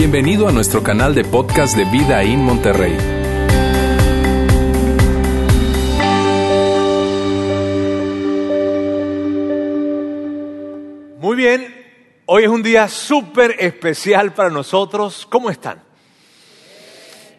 Bienvenido a nuestro canal de podcast de Vida en Monterrey. Muy bien, hoy es un día súper especial para nosotros. ¿Cómo están?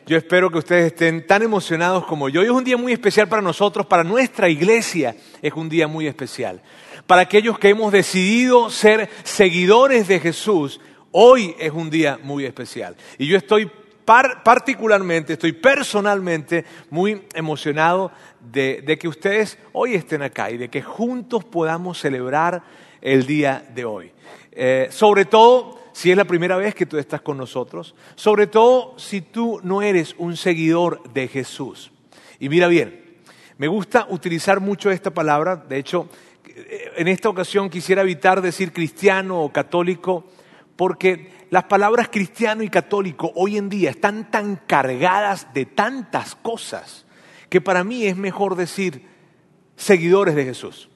Yo espero que ustedes estén tan emocionados como yo. Hoy es un día muy especial para nosotros, para nuestra iglesia es un día muy especial. Para aquellos que hemos decidido ser seguidores de Jesús, hoy es un día muy especial. Y yo estoy particularmente, estoy personalmente muy emocionado de, que ustedes hoy estén acá y de que juntos podamos celebrar el día de hoy. Eh, sobre todo si es la primera vez que tú estás con nosotros, sobre todo si tú no eres un seguidor de Jesús. Y mira bien, me gusta utilizar mucho esta palabra, de hecho, en esta ocasión quisiera evitar decir cristiano o católico, porque las palabras cristiano y católico hoy en día están tan cargadas de tantas cosas que para mí es mejor decir seguidores de Jesús.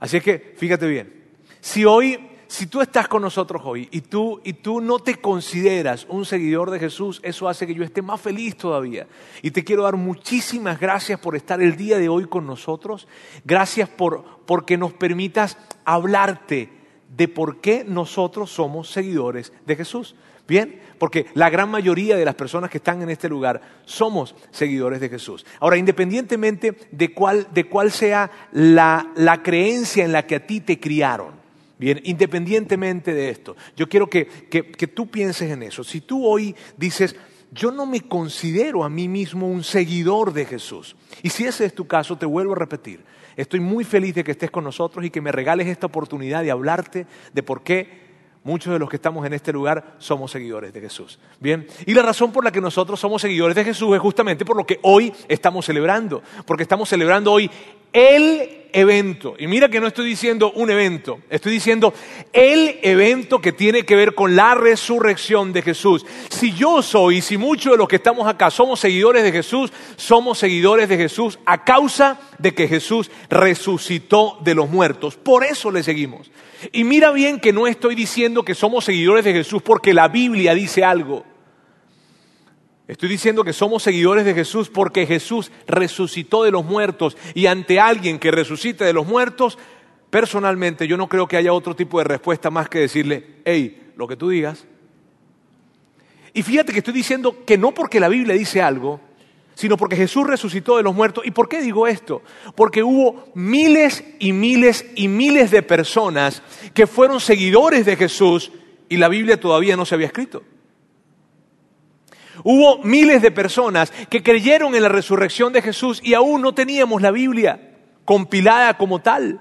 Así es que fíjate bien, si hoy, si tú estás con nosotros hoy y tú, y tú no te consideras un seguidor de Jesús, eso hace que yo esté más feliz todavía. Y te quiero dar muchísimas gracias por estar el día de hoy con nosotros. Gracias por porque nos permitas hablarte de por qué nosotros somos seguidores de Jesús. Bien, porque la gran mayoría de las personas que están en este lugar somos seguidores de Jesús. Ahora, independientemente de cuál, de cuál sea la, la creencia en la que a ti te criaron, Bien, independientemente de esto, yo quiero que, que, que, tú pienses en eso. Si tú hoy dices, yo no me considero a mí mismo un seguidor de Jesús, y si ese es tu caso, te vuelvo a repetir, estoy muy feliz de que estés con nosotros y que me regales esta oportunidad de hablarte de por qué muchos de los que estamos en este lugar somos seguidores de Jesús. Bien, y la razón por la que nosotros somos seguidores de Jesús es justamente por lo que hoy estamos celebrando, porque estamos celebrando hoy el evento. Y mira que no estoy diciendo un evento, estoy diciendo el evento que tiene que ver con la resurrección de Jesús. Si yo soy, si muchos de los que estamos acá somos seguidores de Jesús, somos seguidores de Jesús a causa de que Jesús resucitó de los muertos. Por eso le seguimos. Y mira bien que no estoy diciendo que somos seguidores de Jesús porque la Biblia dice algo. Estoy diciendo que somos seguidores de Jesús porque Jesús resucitó de los muertos y ante alguien que resucite de los muertos, personalmente yo no creo que haya otro tipo de respuesta más que decirle, hey, lo que tú digas. Y fíjate que estoy diciendo que no porque la Biblia dice algo, sino porque Jesús resucitó de los muertos. ¿Y por qué digo esto? Porque hubo miles y miles y miles de personas que fueron seguidores de Jesús y la Biblia todavía no se había escrito. Hubo miles de personas que creyeron en la resurrección de Jesús y aún no teníamos la Biblia compilada como tal.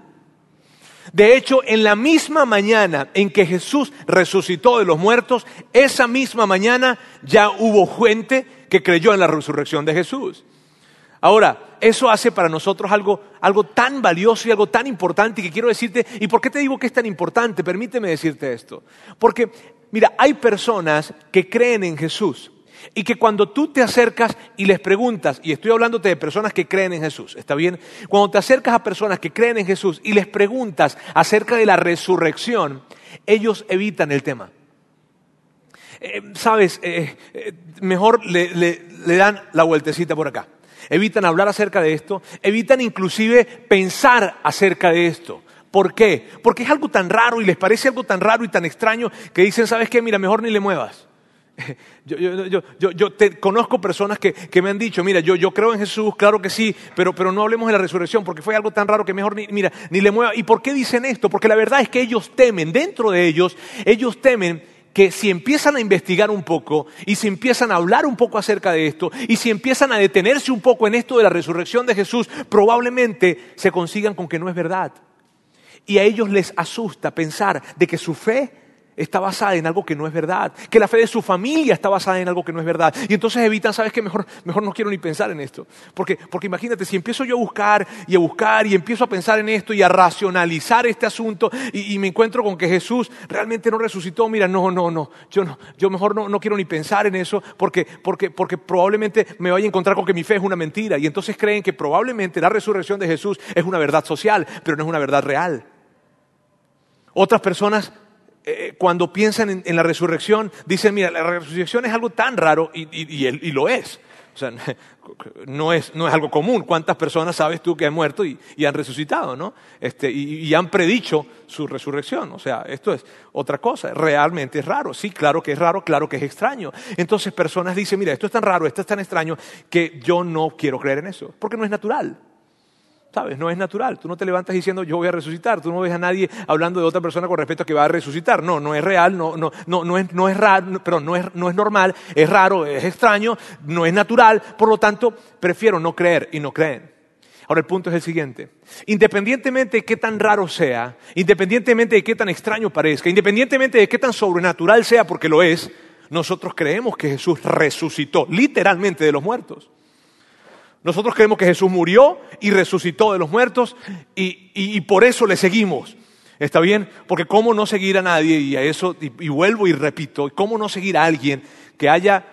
De hecho, en la misma mañana en que Jesús resucitó de los muertos, esa misma mañana ya hubo gente que creyó en la resurrección de Jesús. Ahora, eso hace para nosotros algo, algo tan valioso y algo tan importante que quiero decirte, ¿y por qué te digo que es tan importante? Permíteme decirte esto. Porque, mira, hay personas que creen en Jesús, y que cuando tú te acercas y les preguntas, y estoy hablándote de personas que creen en Jesús, ¿está bien? Cuando te acercas a personas que creen en Jesús y les preguntas acerca de la resurrección, ellos evitan el tema. Eh, Sabes, eh, eh, mejor le, le, le dan la vueltecita por acá. Evitan hablar acerca de esto, evitan inclusive pensar acerca de esto. ¿Por qué? Porque es algo tan raro y les parece algo tan raro y tan extraño que dicen, ¿sabes qué? Mira, mejor ni le muevas. Yo, yo, yo, yo, te conozco personas que, que, me han dicho, mira, yo, yo creo en Jesús, claro que sí, pero, pero no hablemos de la resurrección porque fue algo tan raro que mejor ni, mira, ni le mueva. ¿Y por qué dicen esto? Porque la verdad es que ellos temen, dentro de ellos, ellos temen que si empiezan a investigar un poco y si empiezan a hablar un poco acerca de esto y si empiezan a detenerse un poco en esto de la resurrección de Jesús, probablemente se consigan con que no es verdad. Y a ellos les asusta pensar de que su fe está basada en algo que no es verdad, que la fe de su familia está basada en algo que no es verdad. Y entonces evitan, ¿sabes qué? Mejor, mejor no quiero ni pensar en esto. Porque, porque imagínate, si empiezo yo a buscar y a buscar y empiezo a pensar en esto y a racionalizar este asunto y, y me encuentro con que Jesús realmente no resucitó, mira, no, no, no, yo, no, yo mejor no, no quiero ni pensar en eso porque, porque, porque probablemente me vaya a encontrar con que mi fe es una mentira. Y entonces creen que probablemente la resurrección de Jesús es una verdad social, pero no es una verdad real. Otras personas eh, cuando piensan en, la resurrección, dicen, mira, la resurrección es algo tan raro y, y- y lo es. O sea, no es, no es algo común. ¿Cuántas personas sabes tú que han muerto y, y han resucitado, no? Este, y han predicho su resurrección. O sea, esto es otra cosa. Realmente es raro. Sí, claro que es raro, claro que es extraño. Entonces personas dicen, mira, esto es tan raro, esto es tan extraño, que yo no quiero creer en eso. Porque no es natural. ¿Sabes? No es natural. Tú no te levantas diciendo yo voy a resucitar. Tú no ves a nadie hablando de otra persona con respecto a que va a resucitar. No, no es real, no, no, no, no, es, no es raro, pero no es, no es normal, es raro, es extraño, no es natural. Por lo tanto, prefiero no creer y no creen. Ahora el punto es el siguiente. Independientemente de qué tan raro sea, independientemente de qué tan extraño parezca, independientemente de qué tan sobrenatural sea, porque lo es, nosotros creemos que Jesús resucitó literalmente de los muertos. Nosotros creemos que Jesús murió y resucitó de los muertos y, y- por eso le seguimos. ¿Está bien? Porque cómo no seguir a nadie, y a eso, y, y vuelvo y repito, cómo no seguir a alguien que haya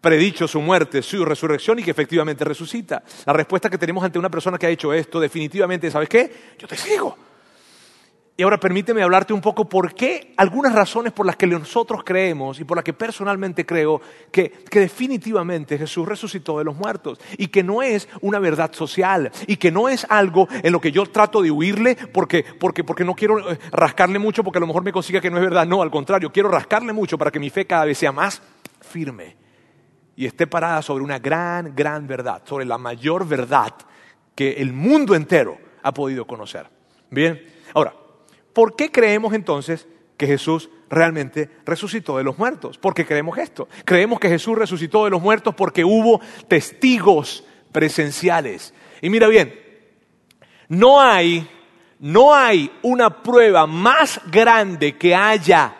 predicho su muerte, su resurrección y que efectivamente resucita. La respuesta que tenemos ante una persona que ha hecho esto definitivamente, ¿sabes qué? Yo te sigo. Y ahora permíteme hablarte un poco por qué, algunas razones por las que nosotros creemos y por las que personalmente creo que, que definitivamente Jesús resucitó de los muertos y que no es una verdad social y que no es algo en lo que yo trato de huirle porque, porque, porque no quiero eh, rascarle mucho porque a lo mejor me consiga que no es verdad. No, al contrario, quiero rascarle mucho para que mi fe cada vez sea más firme y esté parada sobre una gran, gran verdad, sobre la mayor verdad que el mundo entero ha podido conocer. Bien, ahora, ¿por qué creemos entonces que Jesús realmente resucitó de los muertos? ¿Por qué creemos esto? Creemos que Jesús resucitó de los muertos porque hubo testigos presenciales. Y mira bien, no hay, no hay una prueba más grande que haya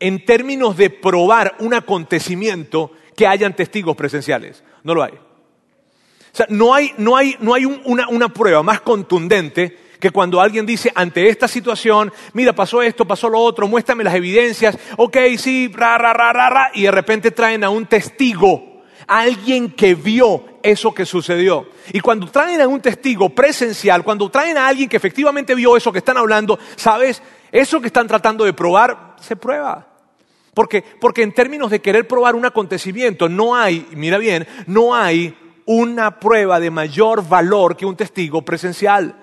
en términos de probar un acontecimiento que hayan testigos presenciales. No lo hay. O sea, no hay, no hay, no hay un- una, una prueba más contundente que cuando alguien dice ante esta situación, mira, pasó esto, pasó lo otro, muéstrame las evidencias, ok, sí, ra, ra, ra, ra, ra, y de repente traen a un testigo, a alguien que vio eso que sucedió. Y cuando traen a un testigo presencial, cuando traen a alguien que efectivamente vio eso que están hablando, ¿sabes? Eso que están tratando de probar, se prueba. Porque, porque en términos de querer probar un acontecimiento, no hay, mira bien, no hay una prueba de mayor valor que un testigo presencial.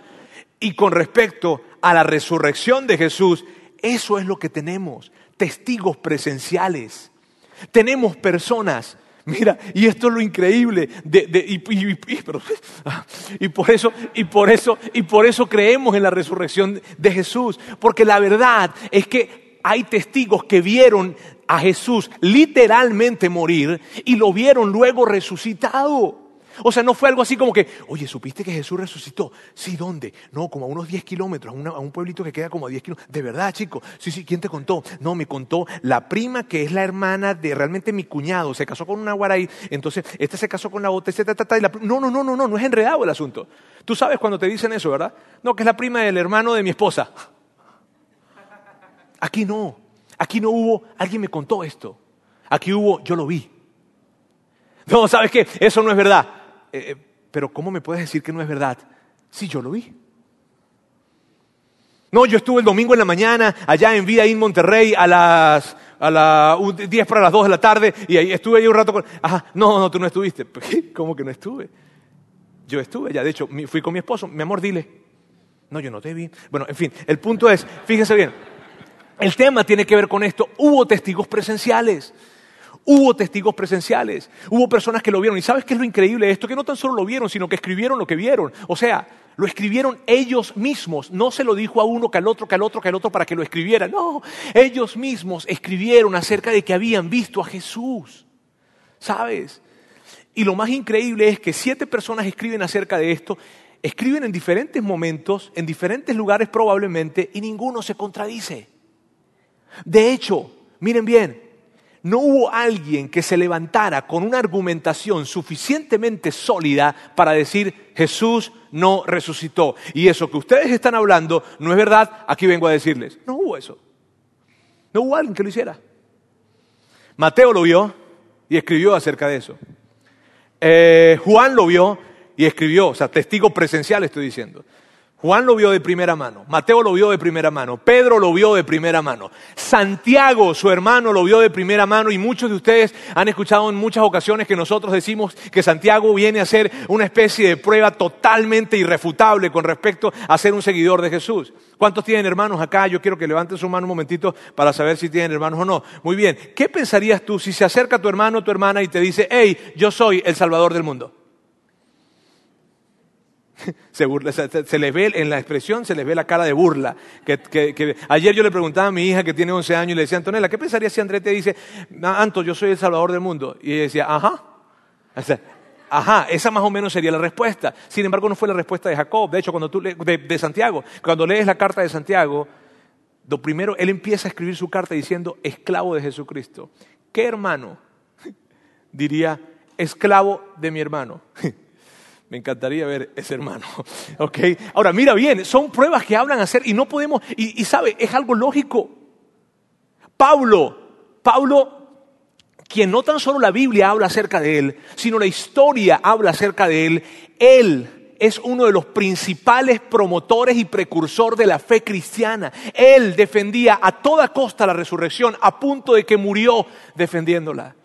Y con respecto a la resurrección de Jesús, eso es lo que tenemos, testigos presenciales. Tenemos personas, mira, y esto es lo increíble, de, y por eso, y por eso, y por eso creemos en la resurrección de Jesús, porque la verdad es que hay testigos que vieron a Jesús literalmente morir y lo vieron luego resucitado. O sea, no fue algo así como que, oye, ¿supiste que Jesús resucitó? Sí, ¿dónde? No, como a unos 10 kilómetros, a, un pueblito que queda como a 10 kilómetros. De verdad, chico. Sí, sí, ¿quién te contó? No, me contó la prima que es la hermana de realmente mi cuñado. Se casó con una guaraí, entonces esta se casó con la otra, etc, ta, ta, no, no, no, no, no, no es enredado el asunto. Tú sabes cuando te dicen eso, ¿verdad? No, que es la prima del hermano de mi esposa. Aquí no. Aquí no hubo, alguien me contó esto. Aquí hubo, yo lo vi. No, ¿sabes qué? Eso no es verdad. Eh, eh, pero ¿cómo me puedes decir que no es verdad? Si yo lo vi. No, yo estuve el domingo en la mañana allá en Vida en Monterrey a las a la, un- 10 para las 2 de la tarde y ahí estuve ahí un rato con... Ajá, no, no, tú no estuviste. ¿Cómo que no estuve? Yo estuve allá, de hecho, fui con mi esposo. Mi amor, dile. No, yo no te vi. Bueno, en fin, el punto es, fíjense bien, el tema tiene que ver con esto. Hubo testigos presenciales. Hubo testigos presenciales. Hubo personas que lo vieron. ¿Y sabes qué es lo increíble de esto? Que no tan solo lo vieron, sino que escribieron lo que vieron. O sea, lo escribieron ellos mismos. No se lo dijo a uno, que al otro, que al otro, que al otro para que lo escribiera. No, ellos mismos escribieron acerca de que habían visto a Jesús. ¿Sabes? Y lo más increíble es que siete personas escriben acerca de esto, escriben en diferentes momentos, en diferentes lugares probablemente, y ninguno se contradice. De hecho, miren bien, no hubo alguien que se levantara con una argumentación suficientemente sólida para decir Jesús no resucitó. Y eso que ustedes están hablando no es verdad, aquí vengo a decirles. No hubo eso. No hubo alguien que lo hiciera. Mateo lo vio y escribió acerca de eso. Eh, Juan lo vio y escribió, o sea, testigo presencial estoy diciendo. Juan lo vio de primera mano, Mateo lo vio de primera mano, Pedro lo vio de primera mano, Santiago, su hermano, lo vio de primera mano y muchos de ustedes han escuchado en muchas ocasiones que nosotros decimos que Santiago viene a ser una especie de prueba totalmente irrefutable con respecto a ser un seguidor de Jesús. ¿Cuántos tienen hermanos acá? Yo quiero que levanten su mano un momentito para saber si tienen hermanos o no. Muy bien, ¿qué pensarías tú si se acerca tu hermano o tu hermana y te dice, hey, yo soy el Salvador del mundo? Se, les ve en la expresión, se les ve la cara de burla. Que, ayer yo le preguntaba a mi hija que tiene 11 años y le decía, Antonella, ¿qué pensaría si Andrés te dice, Anto, yo soy el salvador del mundo? Y ella decía, ajá. ajá, esa más o menos sería la respuesta. Sin embargo, no fue la respuesta de Jacob. De hecho, cuando tú de, de Santiago, cuando lees la carta de Santiago, lo primero, él empieza a escribir su carta diciendo, esclavo de Jesucristo. ¿Qué hermano diría, esclavo de mi hermano? Me encantaría ver ese hermano. ¿Ok? Ahora, mira bien, son pruebas que hablan hacer y no podemos, y, y sabe, es algo lógico. Pablo, Pablo, quien no tan solo la Biblia habla acerca de él, sino la historia habla acerca de él, él es uno de los principales promotores y precursor de la fe cristiana. Él defendía a toda costa la resurrección, a punto de que murió defendiéndola.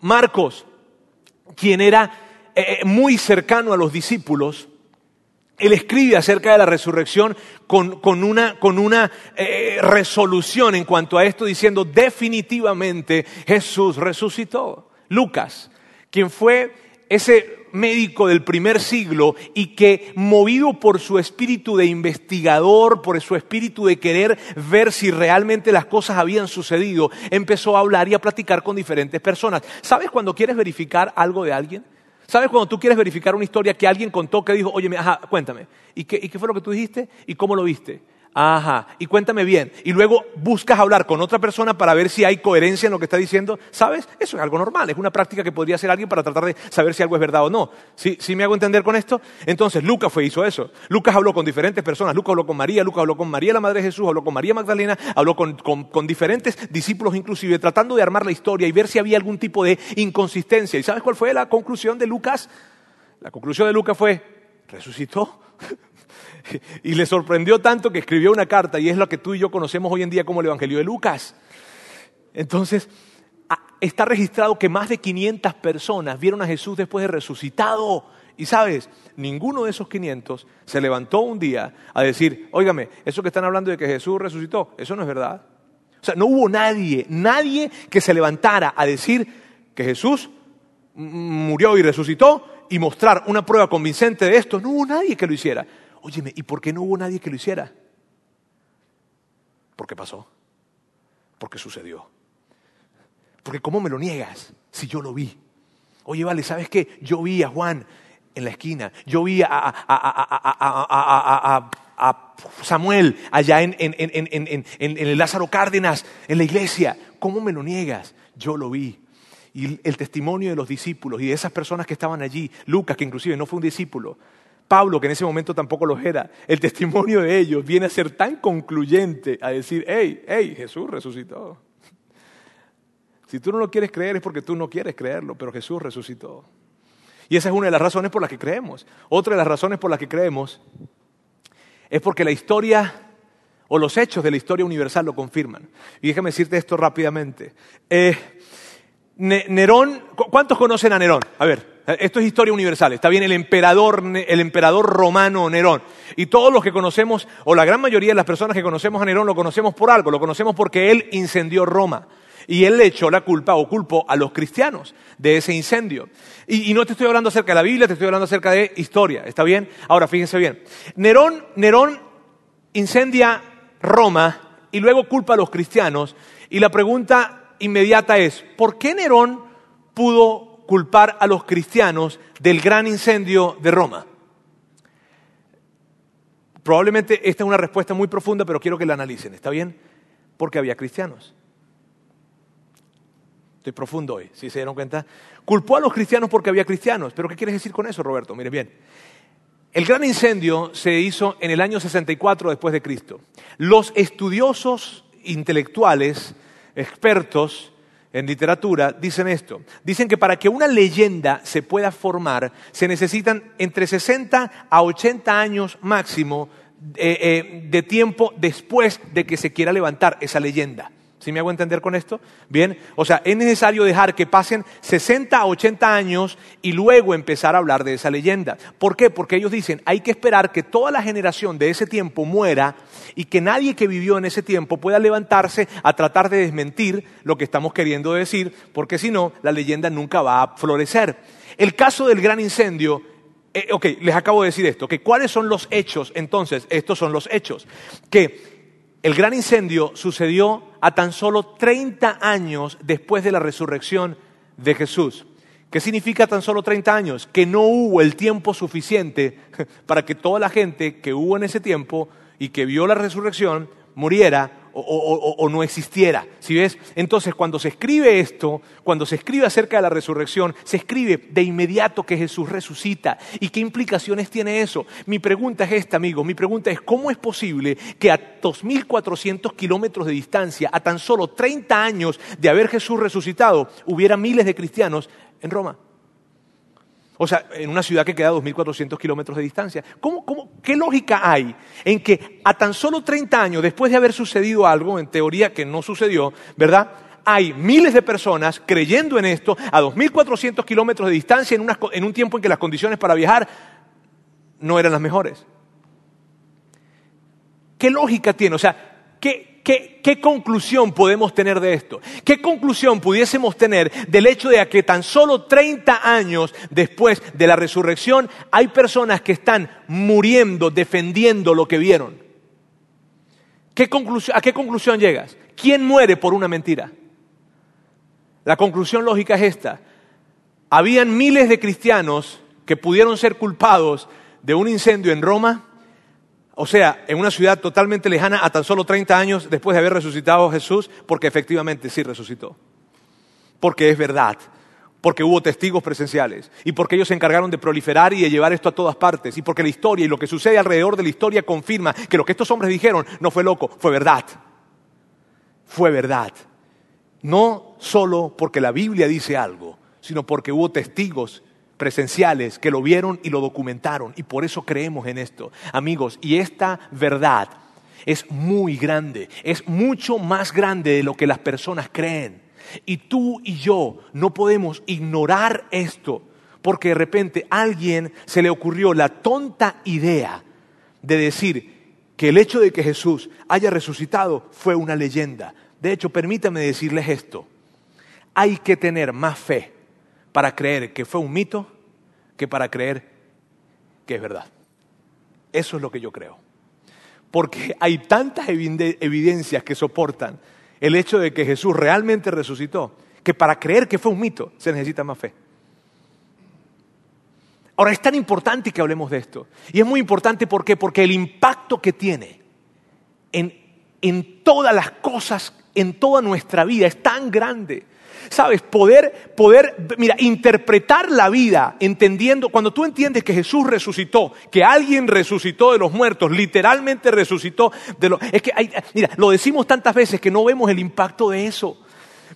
Marcos, quien era eh, eh, muy cercano a los discípulos, él escribe acerca de la resurrección con, una, con una eh, resolución en cuanto a esto, diciendo definitivamente Jesús resucitó. Lucas, quien fue ese médico del primer siglo y que movido por su espíritu de investigador, por su espíritu de querer ver si realmente las cosas habían sucedido, empezó a hablar y a platicar con diferentes personas. ¿Sabes cuando quieres verificar algo de alguien? ¿Sabes cuando tú quieres verificar una historia que alguien contó que dijo, oye, ajá, cuéntame, ¿y qué, ¿y qué fue lo que tú dijiste? ¿Y cómo lo viste? Ajá, y cuéntame bien. Y luego buscas hablar con otra persona para ver si hay coherencia en lo que está diciendo. ¿Sabes? Eso es algo normal, es una práctica que podría hacer alguien para tratar de saber si algo es verdad o no. ¿Sí, ¿Sí me hago entender con esto? Entonces, Lucas fue, hizo eso. Lucas habló con diferentes personas. Lucas habló con María, Lucas habló con María, la Madre de Jesús, habló con María Magdalena, habló con, con diferentes discípulos inclusive, tratando de armar la historia y ver si había algún tipo de inconsistencia. ¿Y sabes cuál fue la conclusión de Lucas? La conclusión de Lucas fue, resucitó. y le sorprendió tanto que escribió una carta y es lo que tú y yo conocemos hoy en día como el Evangelio de Lucas. Entonces, está registrado que más de 500 personas vieron a Jesús después de resucitado. Y sabes, ninguno de esos 500 se levantó un día a decir, óigame, eso que están hablando de que Jesús resucitó, eso no es verdad. O sea, no hubo nadie, nadie que se levantara a decir que Jesús murió y resucitó y mostrar una prueba convincente de esto. No hubo nadie que lo hiciera. Óyeme, ¿y por qué no hubo nadie que lo hiciera? Porque pasó. Porque sucedió. Porque ¿cómo me lo niegas si yo lo vi? Oye, vale, ¿sabes qué? Yo vi a Juan en la esquina. Yo vi a, Samuel allá en, en, el Lázaro Cárdenas, en la iglesia. ¿Cómo me lo niegas? Yo lo vi. Y el testimonio de los discípulos y de esas personas que estaban allí, Lucas, que inclusive no fue un discípulo, Pablo, que en ese momento tampoco lo era, el testimonio de ellos viene a ser tan concluyente a decir, hey, hey, Jesús resucitó. Si tú no lo quieres creer es porque tú no quieres creerlo, pero Jesús resucitó. Y esa es una de las razones por las que creemos. Otra de las razones por las que creemos es porque la historia o los hechos de la historia universal lo confirman. Y déjame decirte esto rápidamente. Nerón, ¿cuántos conocen a Nerón? A ver, esto es historia universal, está bien el emperador, el emperador romano Nerón. Y todos los que conocemos, o la gran mayoría de las personas que conocemos a Nerón, lo conocemos por algo, lo conocemos porque él incendió Roma. Y él le echó la culpa o culpó a los cristianos de ese incendio. Y, no te estoy hablando acerca de la Biblia, te estoy hablando acerca de historia, ¿está bien? Ahora, fíjense bien. Nerón, Nerón incendia Roma y luego culpa a los cristianos. Y la pregunta inmediata es, ¿por qué Nerón pudo culpar a los cristianos del gran incendio de Roma? Probablemente esta es una respuesta muy profunda, pero quiero que la analicen, ¿está bien? Porque había cristianos. Estoy profundo hoy, si se dieron cuenta. Culpó a los cristianos porque había cristianos. ¿Pero qué quieres decir con eso, Roberto? Miren bien. El gran incendio se hizo en el año 64 después de Cristo. Los estudiosos intelectuales, expertos, en literatura dicen esto. Dicen que para que una leyenda se pueda formar se necesitan entre 60 a 80 años máximo eh, eh, de tiempo después de que se quiera levantar esa leyenda. ¿Sí me hago entender con esto? Bien, o sea, es necesario dejar que pasen 60 a 80 años y luego empezar a hablar de esa leyenda. ¿Por qué? Porque ellos dicen, hay que esperar que toda la generación de ese tiempo muera y que nadie que vivió en ese tiempo pueda levantarse a tratar de desmentir lo que estamos queriendo decir, porque si no, la leyenda nunca va a florecer. El caso del gran incendio eh, ok, les acabo de decir esto, que cuáles son los hechos, entonces, estos son los hechos, que el gran incendio sucedió a tan solo 30 años después de la resurrección de Jesús. ¿Qué significa tan solo 30 años? Que no hubo el tiempo suficiente para que toda la gente que hubo en ese tiempo y que vio la resurrección muriera o, no existiera. ¿Sí ves? Entonces, cuando se escribe esto, cuando se escribe acerca de la resurrección, se escribe de inmediato que Jesús resucita. ¿Y qué implicaciones tiene eso? Mi pregunta es esta, amigo. Mi pregunta es, ¿cómo es posible que a 2.400 kilómetros de distancia, a tan solo 30 años de haber Jesús resucitado, hubiera miles de cristianos en Roma? O sea, en una ciudad que queda a 2.400 kilómetros de distancia. qué lógica hay en que a tan solo 30 años después de haber sucedido algo, en teoría que no sucedió, ¿verdad? Hay miles de personas creyendo en esto a 2.400 kilómetros de distancia en, en un tiempo en que las condiciones para viajar no eran las mejores. ¿Qué lógica tiene? O sea, ¿qué, ¿Qué, conclusión podemos tener de esto? ¿Qué conclusión pudiésemos tener del hecho de que tan solo 30 años después de la resurrección hay personas que están muriendo defendiendo lo que vieron? ¿A qué conclusión llegas? ¿Quién muere por una mentira? La conclusión lógica es esta. Habían miles de cristianos que pudieron ser culpados de un incendio en Roma o sea, en una ciudad totalmente lejana a tan solo 30 años después de haber resucitado Jesús, porque efectivamente sí resucitó. Porque es verdad. Porque hubo testigos presenciales. Y porque ellos se encargaron de proliferar y de llevar esto a todas partes. Y porque la historia y lo que sucede alrededor de la historia confirma que lo que estos hombres dijeron no fue loco, fue verdad. Fue verdad. No solo porque la Biblia dice algo, sino porque hubo testigos presenciales que lo vieron y lo documentaron. Y por eso creemos en esto. Amigos, y esta verdad es muy grande, es mucho más grande de lo que las personas creen. Y tú y yo no podemos ignorar esto, porque de repente a alguien se le ocurrió la tonta idea de decir que el hecho de que Jesús haya resucitado fue una leyenda. De hecho, permítame decirles esto. Hay que tener más fe para creer que fue un mito que para creer que es verdad. Eso es lo que yo creo. Porque hay tantas evidencias que soportan el hecho de que Jesús realmente resucitó, que para creer que fue un mito se necesita más fe. Ahora, es tan importante que hablemos de esto. Y es muy importante porque el impacto que tiene en, en todas las cosas, en toda nuestra vida, es tan grande Sabes, poder, poder, mira, interpretar la vida entendiendo, cuando tú entiendes que Jesús resucitó, que alguien resucitó de los muertos, literalmente resucitó de los... Es que, hay, mira, lo decimos tantas veces que no vemos el impacto de eso.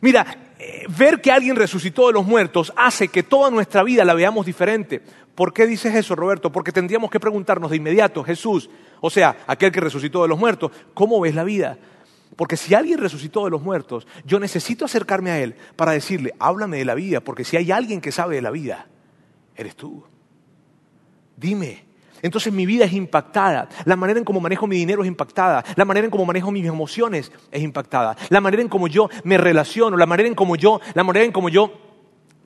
Mira, eh, ver que alguien resucitó de los muertos hace que toda nuestra vida la veamos diferente. ¿Por qué dices eso, Roberto? Porque tendríamos que preguntarnos de inmediato, Jesús, o sea, aquel que resucitó de los muertos, ¿cómo ves la vida? Porque si alguien resucitó de los muertos, yo necesito acercarme a Él para decirle, háblame de la vida, porque si hay alguien que sabe de la vida, eres tú. Dime. Entonces mi vida es impactada, la manera en cómo manejo mi dinero es impactada, la manera en cómo manejo mis emociones es impactada, la manera en cómo yo me relaciono, la manera en cómo yo, la manera en cómo yo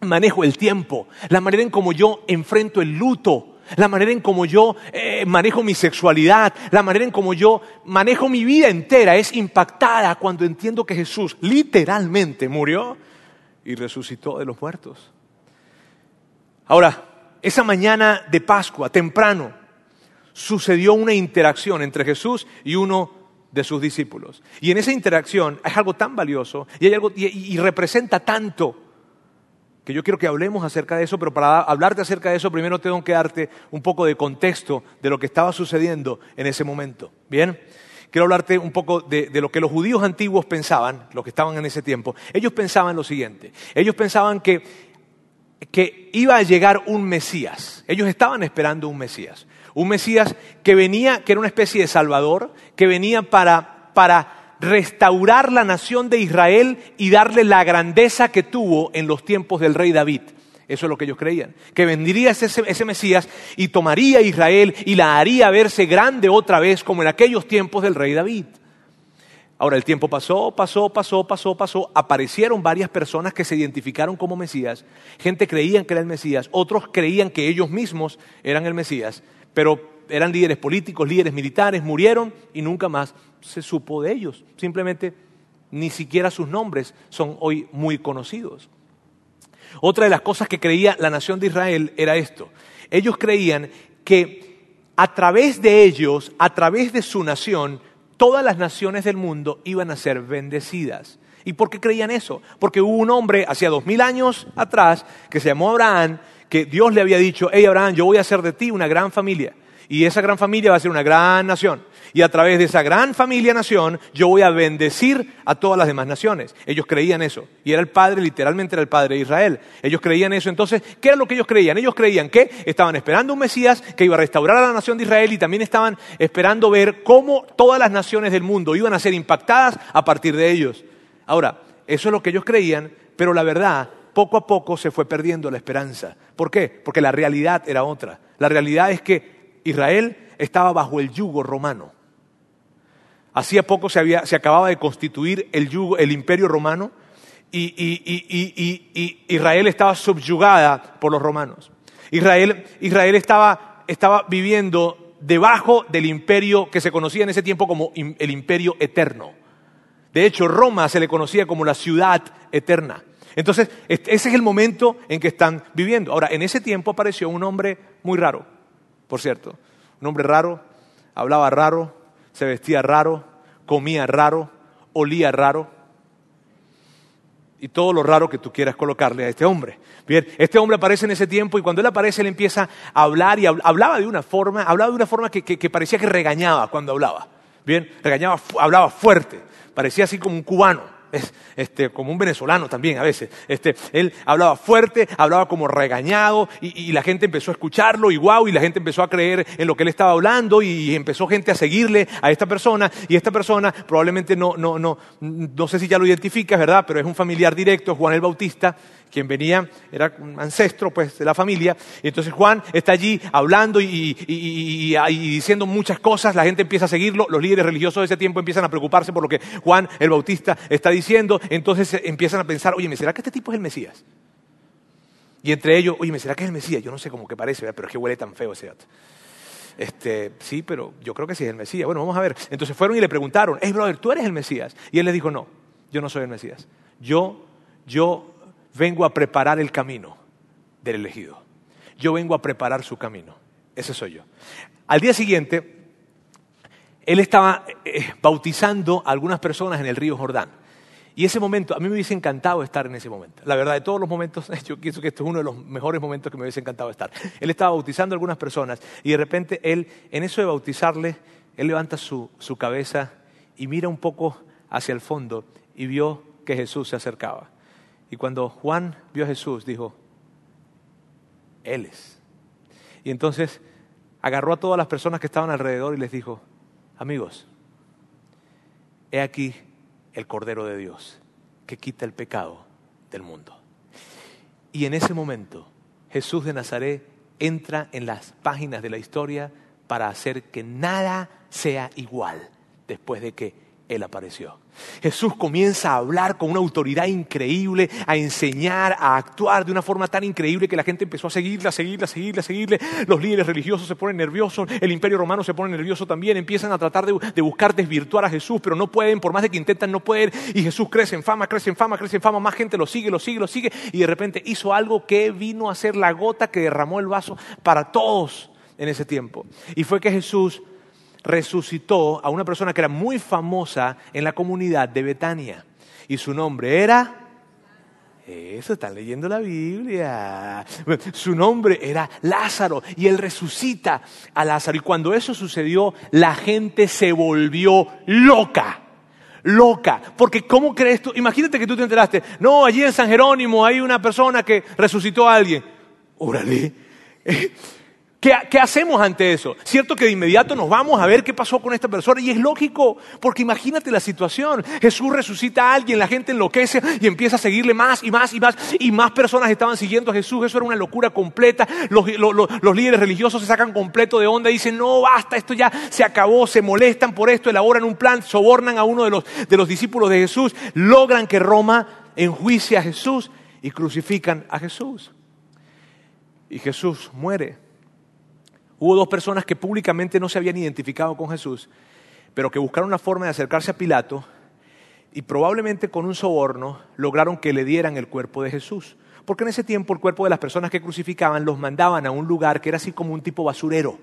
manejo el tiempo, la manera en cómo yo enfrento el luto, la manera en cómo yo eh, manejo mi sexualidad, la manera en cómo yo manejo mi vida entera es impactada cuando entiendo que Jesús literalmente murió y resucitó de los muertos. Ahora, esa mañana de Pascua, temprano, sucedió una interacción entre Jesús y uno de sus discípulos. Y en esa interacción es algo tan valioso y, y representa tanto que yo quiero que hablemos acerca de eso, pero para hablarte acerca de eso primero tengo que darte un poco de contexto de lo que estaba sucediendo en ese momento. Bien, quiero hablarte un poco de, de, lo que los judíos antiguos pensaban, los que estaban en ese tiempo. Ellos pensaban lo siguiente, ellos pensaban que, que iba a llegar un Mesías, ellos estaban esperando un Mesías, un Mesías que venía, que era una especie de Salvador, que venía para, para restaurar la nación de Israel y darle la grandeza que tuvo en los tiempos del rey David. Eso es lo que ellos creían. Que vendría ese, ese, Mesías y tomaría a Israel y la haría verse grande otra vez como en aquellos tiempos del rey David. Ahora el tiempo pasó, pasó, pasó, pasó, pasó. Aparecieron varias personas que se identificaron como Mesías. Gente creían que era el Mesías, otros creían que ellos mismos eran el Mesías, pero eran líderes políticos, líderes militares, murieron y nunca más se supo de ellos. Simplemente ni siquiera sus nombres son hoy muy conocidos. Otra de las cosas que creía la nación de Israel era esto. Ellos creían que a través de ellos, a través de su nación, todas las naciones del mundo iban a ser bendecidas. ¿Y por qué creían eso? Porque hubo un hombre hacía dos mil años atrás que se llamó Abraham, que Dios le había dicho, hey Abraham, yo voy a hacer de ti una gran familia. Y esa gran familia va a ser una gran nación y a través de esa gran familia nación yo voy a bendecir a todas las demás naciones. Ellos creían eso. Y era el padre, literalmente era el padre de Israel. Ellos creían eso. Entonces, ¿qué era lo que ellos creían? Ellos creían que estaban esperando un Mesías que iba a restaurar a la nación de Israel y también estaban esperando ver cómo todas las naciones del mundo iban a ser impactadas a partir de ellos. Ahora, eso es lo que ellos creían, pero la verdad, poco a poco se fue perdiendo la esperanza. ¿Por qué? Porque la realidad era otra. La realidad es que Israel estaba bajo el yugo romano. Hacía poco se, había, se acababa de constituir el, yugo, el imperio romano y, Israel estaba subyugada por los romanos. Israel, Israel estaba, estaba viviendo debajo del imperio que se conocía en ese tiempo como el imperio eterno. De hecho, Roma se le conocía como la ciudad eterna. Entonces, ese es el momento en que están viviendo. Ahora, en ese tiempo apareció un hombre muy raro, por cierto. Un hombre raro, hablaba raro, se vestía raro, comía raro, olía raro y todo lo raro que tú quieras colocarle a este hombre. Bien, este hombre aparece en ese tiempo y cuando él aparece él empieza a hablar y hablaba de una forma, hablaba de una forma que, que parecía que regañaba cuando hablaba. Bien, regañaba, hablaba fuerte, parecía así como un cubano este, como un venezolano también a veces. Este, él hablaba fuerte, hablaba como regañado y, la gente empezó a escucharlo y wow, y la gente empezó a creer en lo que él estaba hablando y empezó gente a seguirle a esta persona y esta persona probablemente no, no, no, no sé si ya lo identificas, ¿verdad? Pero es un familiar directo, Juan el Bautista, quien venía, era un ancestro pues, de la familia. Y entonces Juan está allí hablando y, diciendo muchas cosas, la gente empieza a seguirlo, los líderes religiosos de ese tiempo empiezan a preocuparse por lo que Juan el Bautista está diciendo, entonces empiezan a pensar, oye, ¿me será que este tipo es el Mesías? Y entre ellos, oye, ¿me será que es el Mesías? Yo no sé cómo que parece, pero es que huele tan feo ese dato. Este, sí, pero yo creo que sí es el Mesías. Bueno, vamos a ver. Entonces fueron y le preguntaron, hey, brother, ¿tú eres el Mesías? Y él les dijo, no, yo no soy el Mesías. Yo, yo vengo a preparar el camino del elegido. Yo vengo a preparar su camino. Ese soy yo. Al día siguiente, él estaba eh, bautizando a algunas personas en el río Jordán. Y ese momento, a mí me hubiese encantado estar en ese momento. La verdad, de todos los momentos, yo pienso que este es uno de los mejores momentos que me hubiese encantado estar. Él estaba bautizando a algunas personas y de repente él, en eso de bautizarle, él levanta su, su cabeza y mira un poco hacia el fondo y vio que Jesús se acercaba. Y cuando Juan vio a Jesús, dijo, Él es. Y entonces agarró a todas las personas que estaban alrededor y les dijo, amigos, he aquí el Cordero de Dios que quita el pecado del mundo. Y en ese momento Jesús de Nazaret entra en las páginas de la historia para hacer que nada sea igual después de que Él apareció. Jesús comienza a hablar con una autoridad increíble, a enseñar, a actuar de una forma tan increíble que la gente empezó a seguirle, a seguirle, a seguirle, a seguirle. Los líderes religiosos se ponen nerviosos, el imperio romano se pone nervioso también, empiezan a tratar de, buscar desvirtuar a Jesús, pero no pueden, por más de que intentan, no pueden. Y Jesús crece en fama, crece en fama, crece en fama, más gente lo sigue, lo sigue, lo sigue. Y de repente hizo algo que vino a ser la gota que derramó el vaso para todos en ese tiempo. Y fue que Jesús resucitó a una persona que era muy famosa en la comunidad de Betania. Y su nombre era Eso, están leyendo la Biblia. Su nombre era Lázaro y él resucita a Lázaro. Y cuando eso sucedió, la gente se volvió loca. Loca. Porque ¿cómo crees tú? Imagínate que tú te enteraste. No, allí en San Jerónimo hay una persona que resucitó a alguien. Órale. ¿Qué, hacemos ante eso? Cierto que de inmediato nos vamos a ver qué pasó con esta persona y es lógico, porque imagínate la situación. Jesús resucita a alguien, la gente enloquece y empieza a seguirle más y más y más y más personas estaban siguiendo a Jesús. Eso era una locura completa. Los, líderes religiosos se sacan completo de onda y dicen, no, basta, esto ya se acabó, se molestan por esto, elaboran un plan, sobornan a uno de los, de los discípulos de Jesús, logran que Roma enjuicie a Jesús y crucifican a Jesús. Y Jesús muere Hubo dos personas que públicamente no se habían identificado con Jesús, pero que buscaron una forma de acercarse a Pilato y probablemente con un soborno lograron que le dieran el cuerpo de Jesús. Porque en ese tiempo el cuerpo de las personas que crucificaban los mandaban a un lugar que era así como un tipo basurero,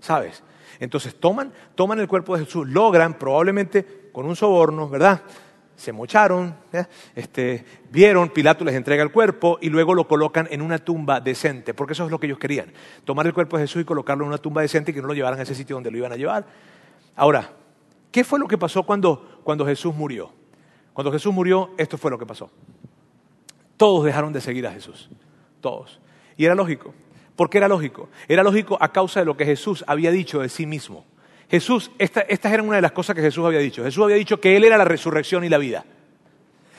¿sabes? Entonces toman, toman el cuerpo de Jesús, logran probablemente con un soborno, ¿verdad? Se mocharon, este, vieron, Pilato les entrega el cuerpo y luego lo colocan en una tumba decente, porque eso es lo que ellos querían, tomar el cuerpo de Jesús y colocarlo en una tumba decente y que no lo llevaran a ese sitio donde lo iban a llevar. Ahora, ¿qué fue lo que pasó cuando, cuando Jesús murió? Cuando Jesús murió, esto fue lo que pasó. Todos dejaron de seguir a Jesús, todos. Y era lógico. ¿Por qué era lógico? Era lógico a causa de lo que Jesús había dicho de sí mismo. Jesús, estas eran una de las cosas que Jesús había dicho. Jesús había dicho que Él era la resurrección y la vida.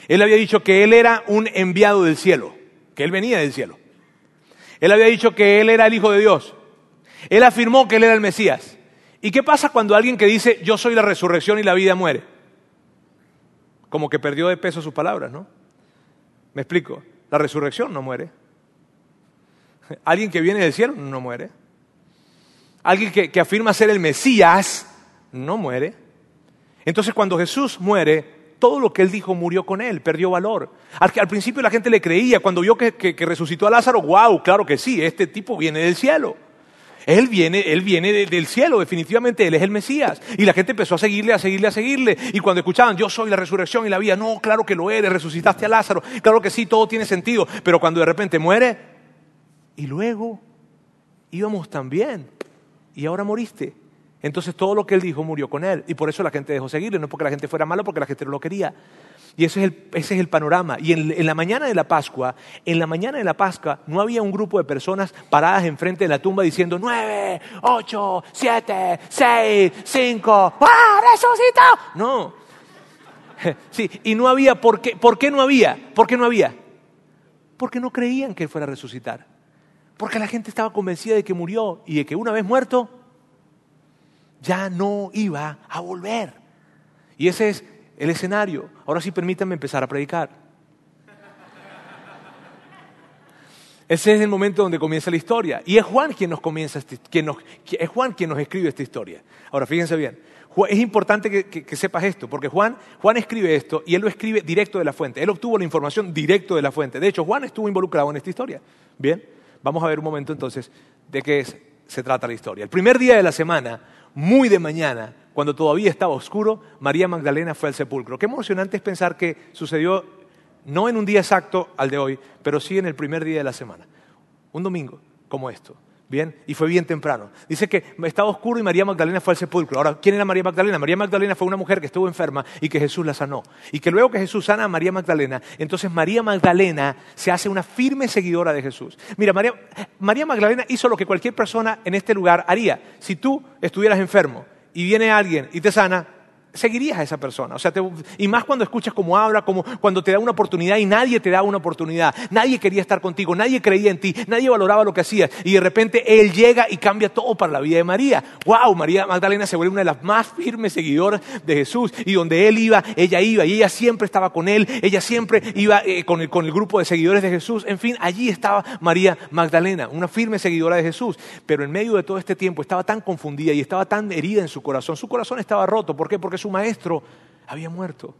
Él había dicho que Él era un enviado del cielo, que Él venía del cielo. Él había dicho que Él era el Hijo de Dios. Él afirmó que Él era el Mesías. ¿Y qué pasa cuando alguien que dice yo soy la resurrección y la vida muere? Como que perdió de peso sus palabras, ¿no? Me explico. La resurrección no muere. Alguien que viene del cielo no muere alguien que, afirma ser el Mesías, no muere. Entonces cuando Jesús muere, todo lo que él dijo murió con él, perdió valor. Al, al principio la gente le creía, cuando vio que, resucitó a Lázaro, wow, claro que sí, este tipo viene del cielo. Él viene, él viene del cielo, definitivamente, él es el Mesías. Y la gente empezó a seguirle, a seguirle, a seguirle. Y cuando escuchaban, yo soy la resurrección y la vida, no, claro que lo eres, resucitaste a Lázaro, claro que sí, todo tiene sentido. Pero cuando de repente muere, y luego íbamos también y ahora moriste. Entonces todo lo que él dijo murió con él. Y por eso la gente dejó seguirle, no porque la gente fuera malo, porque la gente no lo quería. Y ese es el, ese es el panorama. Y en, la mañana de la Pascua, en la mañana de la Pascua, no había un grupo de personas paradas enfrente de la tumba diciendo nueve, ocho, siete, seis, cinco, ¡ah, resucitó! No. Sí, y no había, ¿por qué, ¿por qué no había? ¿Por qué no había? Porque no creían que él fuera a resucitar. Porque la gente estaba convencida de que murió y de que una vez muerto ya no iba a volver. Y ese es el escenario. Ahora sí permítanme empezar a predicar. Ese es el momento donde comienza la historia. Y es Juan quien nos comienza, quien es Juan quien nos escribe esta historia. Ahora, fíjense bien. Es importante que, que, sepas esto, porque Juan, Juan escribe esto y él lo escribe directo de la fuente. Él obtuvo la información directo de la fuente. De hecho, Juan estuvo involucrado en esta historia. Bien. Vamos a ver un momento entonces de qué se trata la historia. El primer día de la semana, muy de mañana, cuando todavía estaba oscuro, María Magdalena fue al sepulcro. Qué emocionante es pensar que sucedió no en un día exacto al de hoy, pero sí en el primer día de la semana. Un domingo como esto. Bien, y fue bien temprano. Dice que estaba oscuro y María Magdalena fue al sepulcro. Ahora, ¿quién era María Magdalena? María Magdalena fue una mujer que estuvo enferma y que Jesús la sanó. Y que luego que Jesús sana a María Magdalena, entonces María Magdalena se hace una firme seguidora de Jesús. Mira, María, María Magdalena hizo lo que cualquier persona en este lugar haría. Si tú estuvieras enfermo y viene alguien y te sana, seguirías a esa persona. O sea, y más cuando escuchas cómo habla, como cuando te da una oportunidad y nadie te da una oportunidad. Nadie quería estar contigo, nadie creía en ti, nadie valoraba lo que hacías. Y de repente Él llega y cambia todo para la vida de María. ¡Wow! María Magdalena se vuelve una de las más firmes seguidoras de Jesús. Y donde Él iba, ella iba. Y ella siempre estaba con Él. Ella siempre iba eh, con, el, con el grupo de seguidores de Jesús. En fin, allí estaba María Magdalena, una firme seguidora de Jesús. Pero en medio de todo este tiempo estaba tan confundida y estaba tan herida en su corazón. Su corazón estaba roto. ¿Por qué? Porque su maestro había muerto.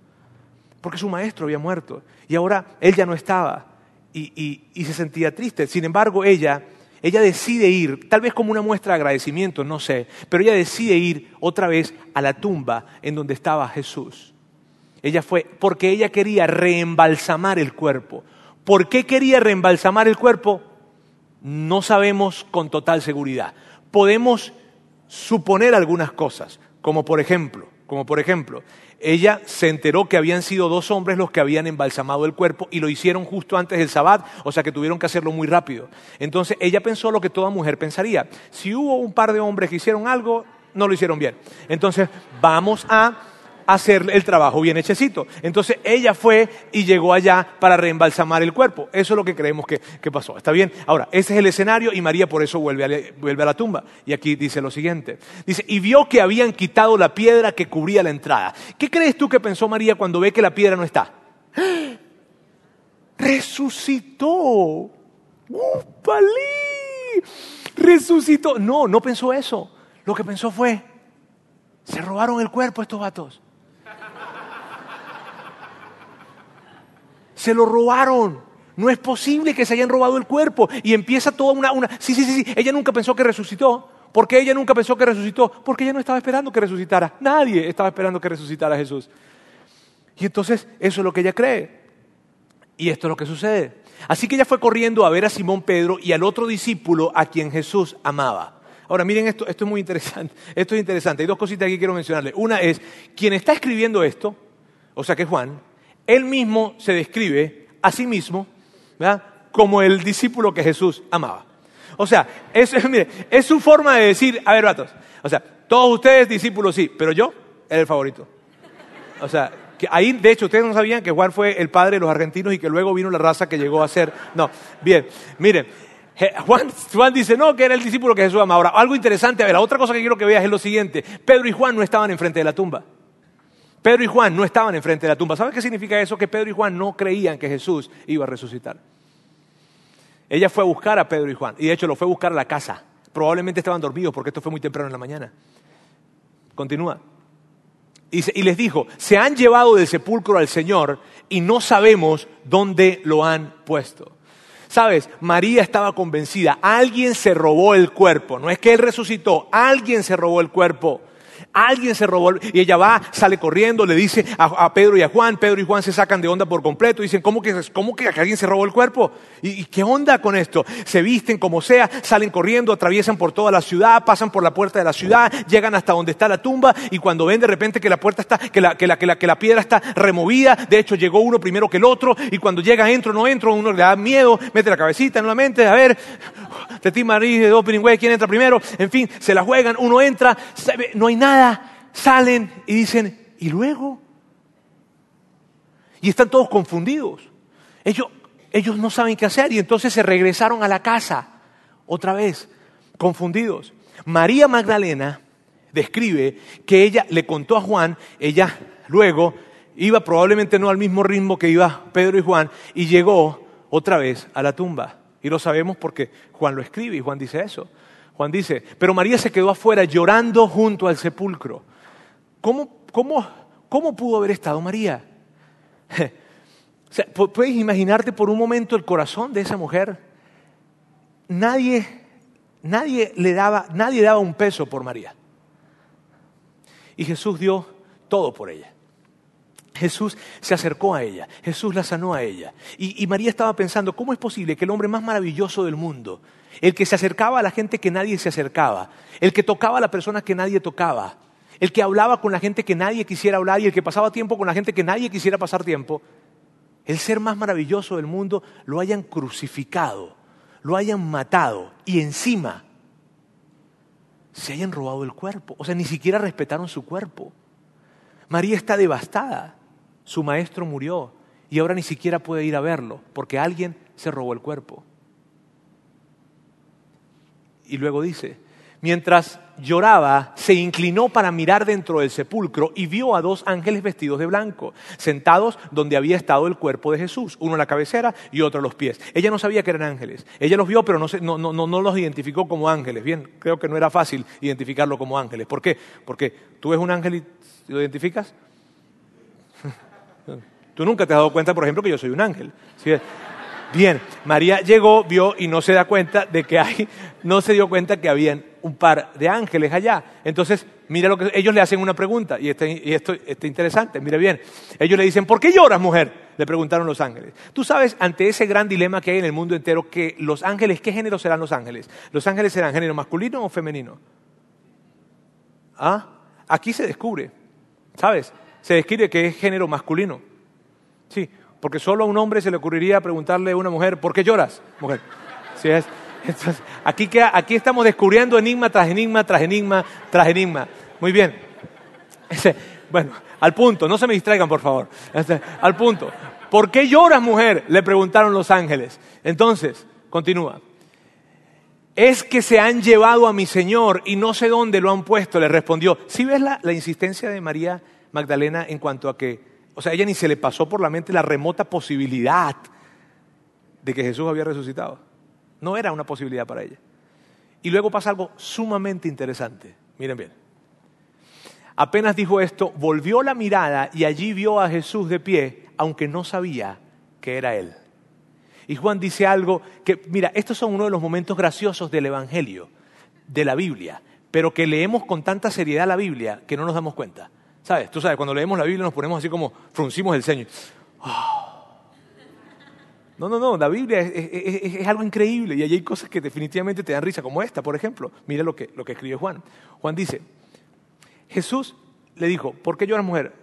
Porque su maestro había muerto. Y ahora él ya no estaba. Y, se sentía triste. Sin embargo, ella, ella decide ir, tal vez como una muestra de agradecimiento, no sé, pero ella decide ir otra vez a la tumba en donde estaba Jesús. Ella fue porque ella quería reembalsamar el cuerpo, ¿Por qué quería reembalsamar el cuerpo? No sabemos con total seguridad. Podemos suponer algunas cosas, como por ejemplo, como por ejemplo, ella se enteró que habían sido dos hombres los que habían embalsamado el cuerpo y lo hicieron justo antes del sabbat, o sea que tuvieron que hacerlo muy rápido. Entonces ella pensó lo que toda mujer pensaría. Si hubo un par de hombres que hicieron algo, no lo hicieron bien. Entonces vamos a hacer el trabajo bien hechecito. Entonces ella fue y llegó allá para reembalsamar el cuerpo. Eso es lo que creemos que, pasó. ¿Está bien? Ahora, ese es el escenario y María por eso vuelve a, vuelve a la tumba. Y aquí dice lo siguiente. Dice, y vio que habían quitado la piedra que cubría la entrada. ¿Qué crees tú que pensó María cuando ve que la piedra no está? Resucitó. ¡Upalí! Resucitó. No, no pensó eso. Lo que pensó fue, se robaron el cuerpo estos vatos. Se lo robaron. No es posible que se hayan robado el cuerpo. Y empieza toda una, una... Sí, sí, sí, sí. Ella nunca pensó que resucitó. ¿Por qué ella nunca pensó que resucitó? Porque ella no estaba esperando que resucitara. Nadie estaba esperando que resucitara Jesús. Y entonces eso es lo que ella cree. Y esto es lo que sucede. Así que ella fue corriendo a ver a Simón Pedro y al otro discípulo a quien Jesús amaba. Ahora miren esto, esto es muy interesante. Esto es interesante. Hay dos cositas que quiero mencionarle. Una es, quien está escribiendo esto, o sea que Juan, él mismo se describe a sí mismo como el discípulo que Jesús amaba. O sea, es, es su forma de decir, a ver, vatos, o sea, todos ustedes discípulos sí, pero yo era el favorito. O sea, que ahí, de hecho, ustedes no sabían que Juan fue el padre de los argentinos y que luego vino la raza que llegó a ser. No, bien, miren, Juan, Juan, dice, no, que era el discípulo que Jesús amaba. Ahora, algo interesante, a ver, la otra cosa que quiero que veas es lo siguiente. Pedro y Juan no estaban enfrente de la tumba. Pedro y Juan no estaban enfrente de la tumba. ¿Sabes qué significa eso? Que Pedro y Juan no creían que Jesús iba a resucitar. Ella fue a buscar a Pedro y Juan, y de hecho lo fue a buscar a la casa. Probablemente estaban dormidos porque esto fue muy temprano en la mañana. Continúa. Y, les dijo, se han llevado del sepulcro al Señor y no sabemos dónde lo han puesto. Sabes, María estaba convencida, alguien se robó el cuerpo, no es que Él resucitó, alguien se robó el cuerpo. Alguien se robó y ella va, sale corriendo, le dice a, Pedro y a Juan, Pedro y Juan se sacan de onda por completo, dicen, ¿cómo que, cómo que alguien se robó el cuerpo? ¿Y, qué onda con esto? Se visten como sea, salen corriendo, atraviesan por toda la ciudad, pasan por la puerta de la ciudad, llegan hasta donde está la tumba y cuando ven de repente que la puerta está, que la, que la, que la, piedra está removida, de hecho llegó uno primero que el otro y cuando llega entro, no entro, uno le da miedo, mete la cabecita nuevamente, a ver, de ti María, de Opening Way, ¿quién entra primero? En fin, se la juegan, uno entra, no hay nada, salen y dicen, ¿y luego? Y están todos confundidos. Ellos, ellos no saben qué hacer y entonces se regresaron a la casa otra vez, confundidos. María Magdalena describe que ella le contó a Juan, ella luego iba probablemente no al mismo ritmo que iba Pedro y Juan y llegó otra vez a la tumba. Y lo sabemos porque Juan lo escribe y Juan dice eso. Juan dice, pero María se quedó afuera llorando junto al sepulcro. ¿Cómo, cómo, cómo pudo haber estado María? ¿Puedes imaginarte por un momento el corazón de esa mujer? Nadie, nadie, le daba, nadie daba un peso por María. Y Jesús dio todo por ella. Jesús se acercó a ella, Jesús la sanó a ella. Y, María estaba pensando, ¿cómo es posible que el hombre más maravilloso del mundo, el que se acercaba a la gente que nadie se acercaba, el que tocaba a la persona que nadie tocaba, el que hablaba con la gente que nadie quisiera hablar y el que pasaba tiempo con la gente que nadie quisiera pasar tiempo, el ser más maravilloso del mundo, lo hayan crucificado, lo hayan matado y encima se hayan robado el cuerpo. O sea, ni siquiera respetaron su cuerpo. María está devastada su maestro murió y ahora ni siquiera puede ir a verlo porque alguien se robó el cuerpo. Y luego dice, mientras lloraba, se inclinó para mirar dentro del sepulcro y vio a dos ángeles vestidos de blanco, sentados donde había estado el cuerpo de Jesús, uno a la cabecera y otro a los pies. Ella no sabía que eran ángeles, ella los vio pero no, no los identificó como ángeles. Bien, creo que no era fácil identificarlo como ángeles. ¿Por qué? Porque tú ves un ángel y lo identificas. Tú nunca te has dado cuenta, por ejemplo, que yo soy un ángel. Bien, María llegó, vio y no se da cuenta de que hay, no se dio cuenta que habían un par de ángeles allá. Entonces, mira lo que ellos le hacen una pregunta y, este, esto está interesante, mire bien. Ellos le dicen, ¿por qué lloras, mujer? Le preguntaron los ángeles. Tú sabes, ante ese gran dilema que hay en el mundo entero, que los ángeles, ¿qué género serán los ángeles? ¿Los ángeles serán género masculino o femenino? ¿Ah? Aquí se descubre, ¿sabes? Se describe que es género masculino. Sí, porque solo a un hombre se le ocurriría preguntarle a una mujer, ¿por qué lloras? Mujer. Es. Entonces, aquí, estamos descubriendo enigma tras enigma, tras enigma, tras enigma. Muy bien. bueno, al punto, no se me distraigan, por favor. al punto. ¿Por qué lloras, mujer? Le preguntaron los ángeles. Entonces, continúa. Es que se han llevado a mi Señor y no sé dónde lo han puesto, le respondió. ¿Sí ves la insistencia de María Magdalena en cuanto a que, o sea, ella ni se le pasó por la mente la remota posibilidad de que Jesús había resucitado? No era una posibilidad para ella. Y luego pasa algo sumamente interesante. Miren bien. Apenas dijo esto, volvió la mirada y allí vio a Jesús de pie, aunque no sabía que era él. Y Juan dice algo que, mira, estos son uno de los momentos graciosos del Evangelio, de la Biblia, pero que leemos con tanta seriedad la Biblia que no nos damos cuenta. ¿Sabes? Tú sabes, cuando leemos la Biblia nos ponemos así como fruncimos el ceño. Ah. No, no, no, la Biblia es, algo increíble y allí hay cosas que definitivamente te dan risa, como esta, por ejemplo. Mira lo que, lo que escribió Juan. Juan dice, Jesús le dijo, ¿por qué lloras mujer?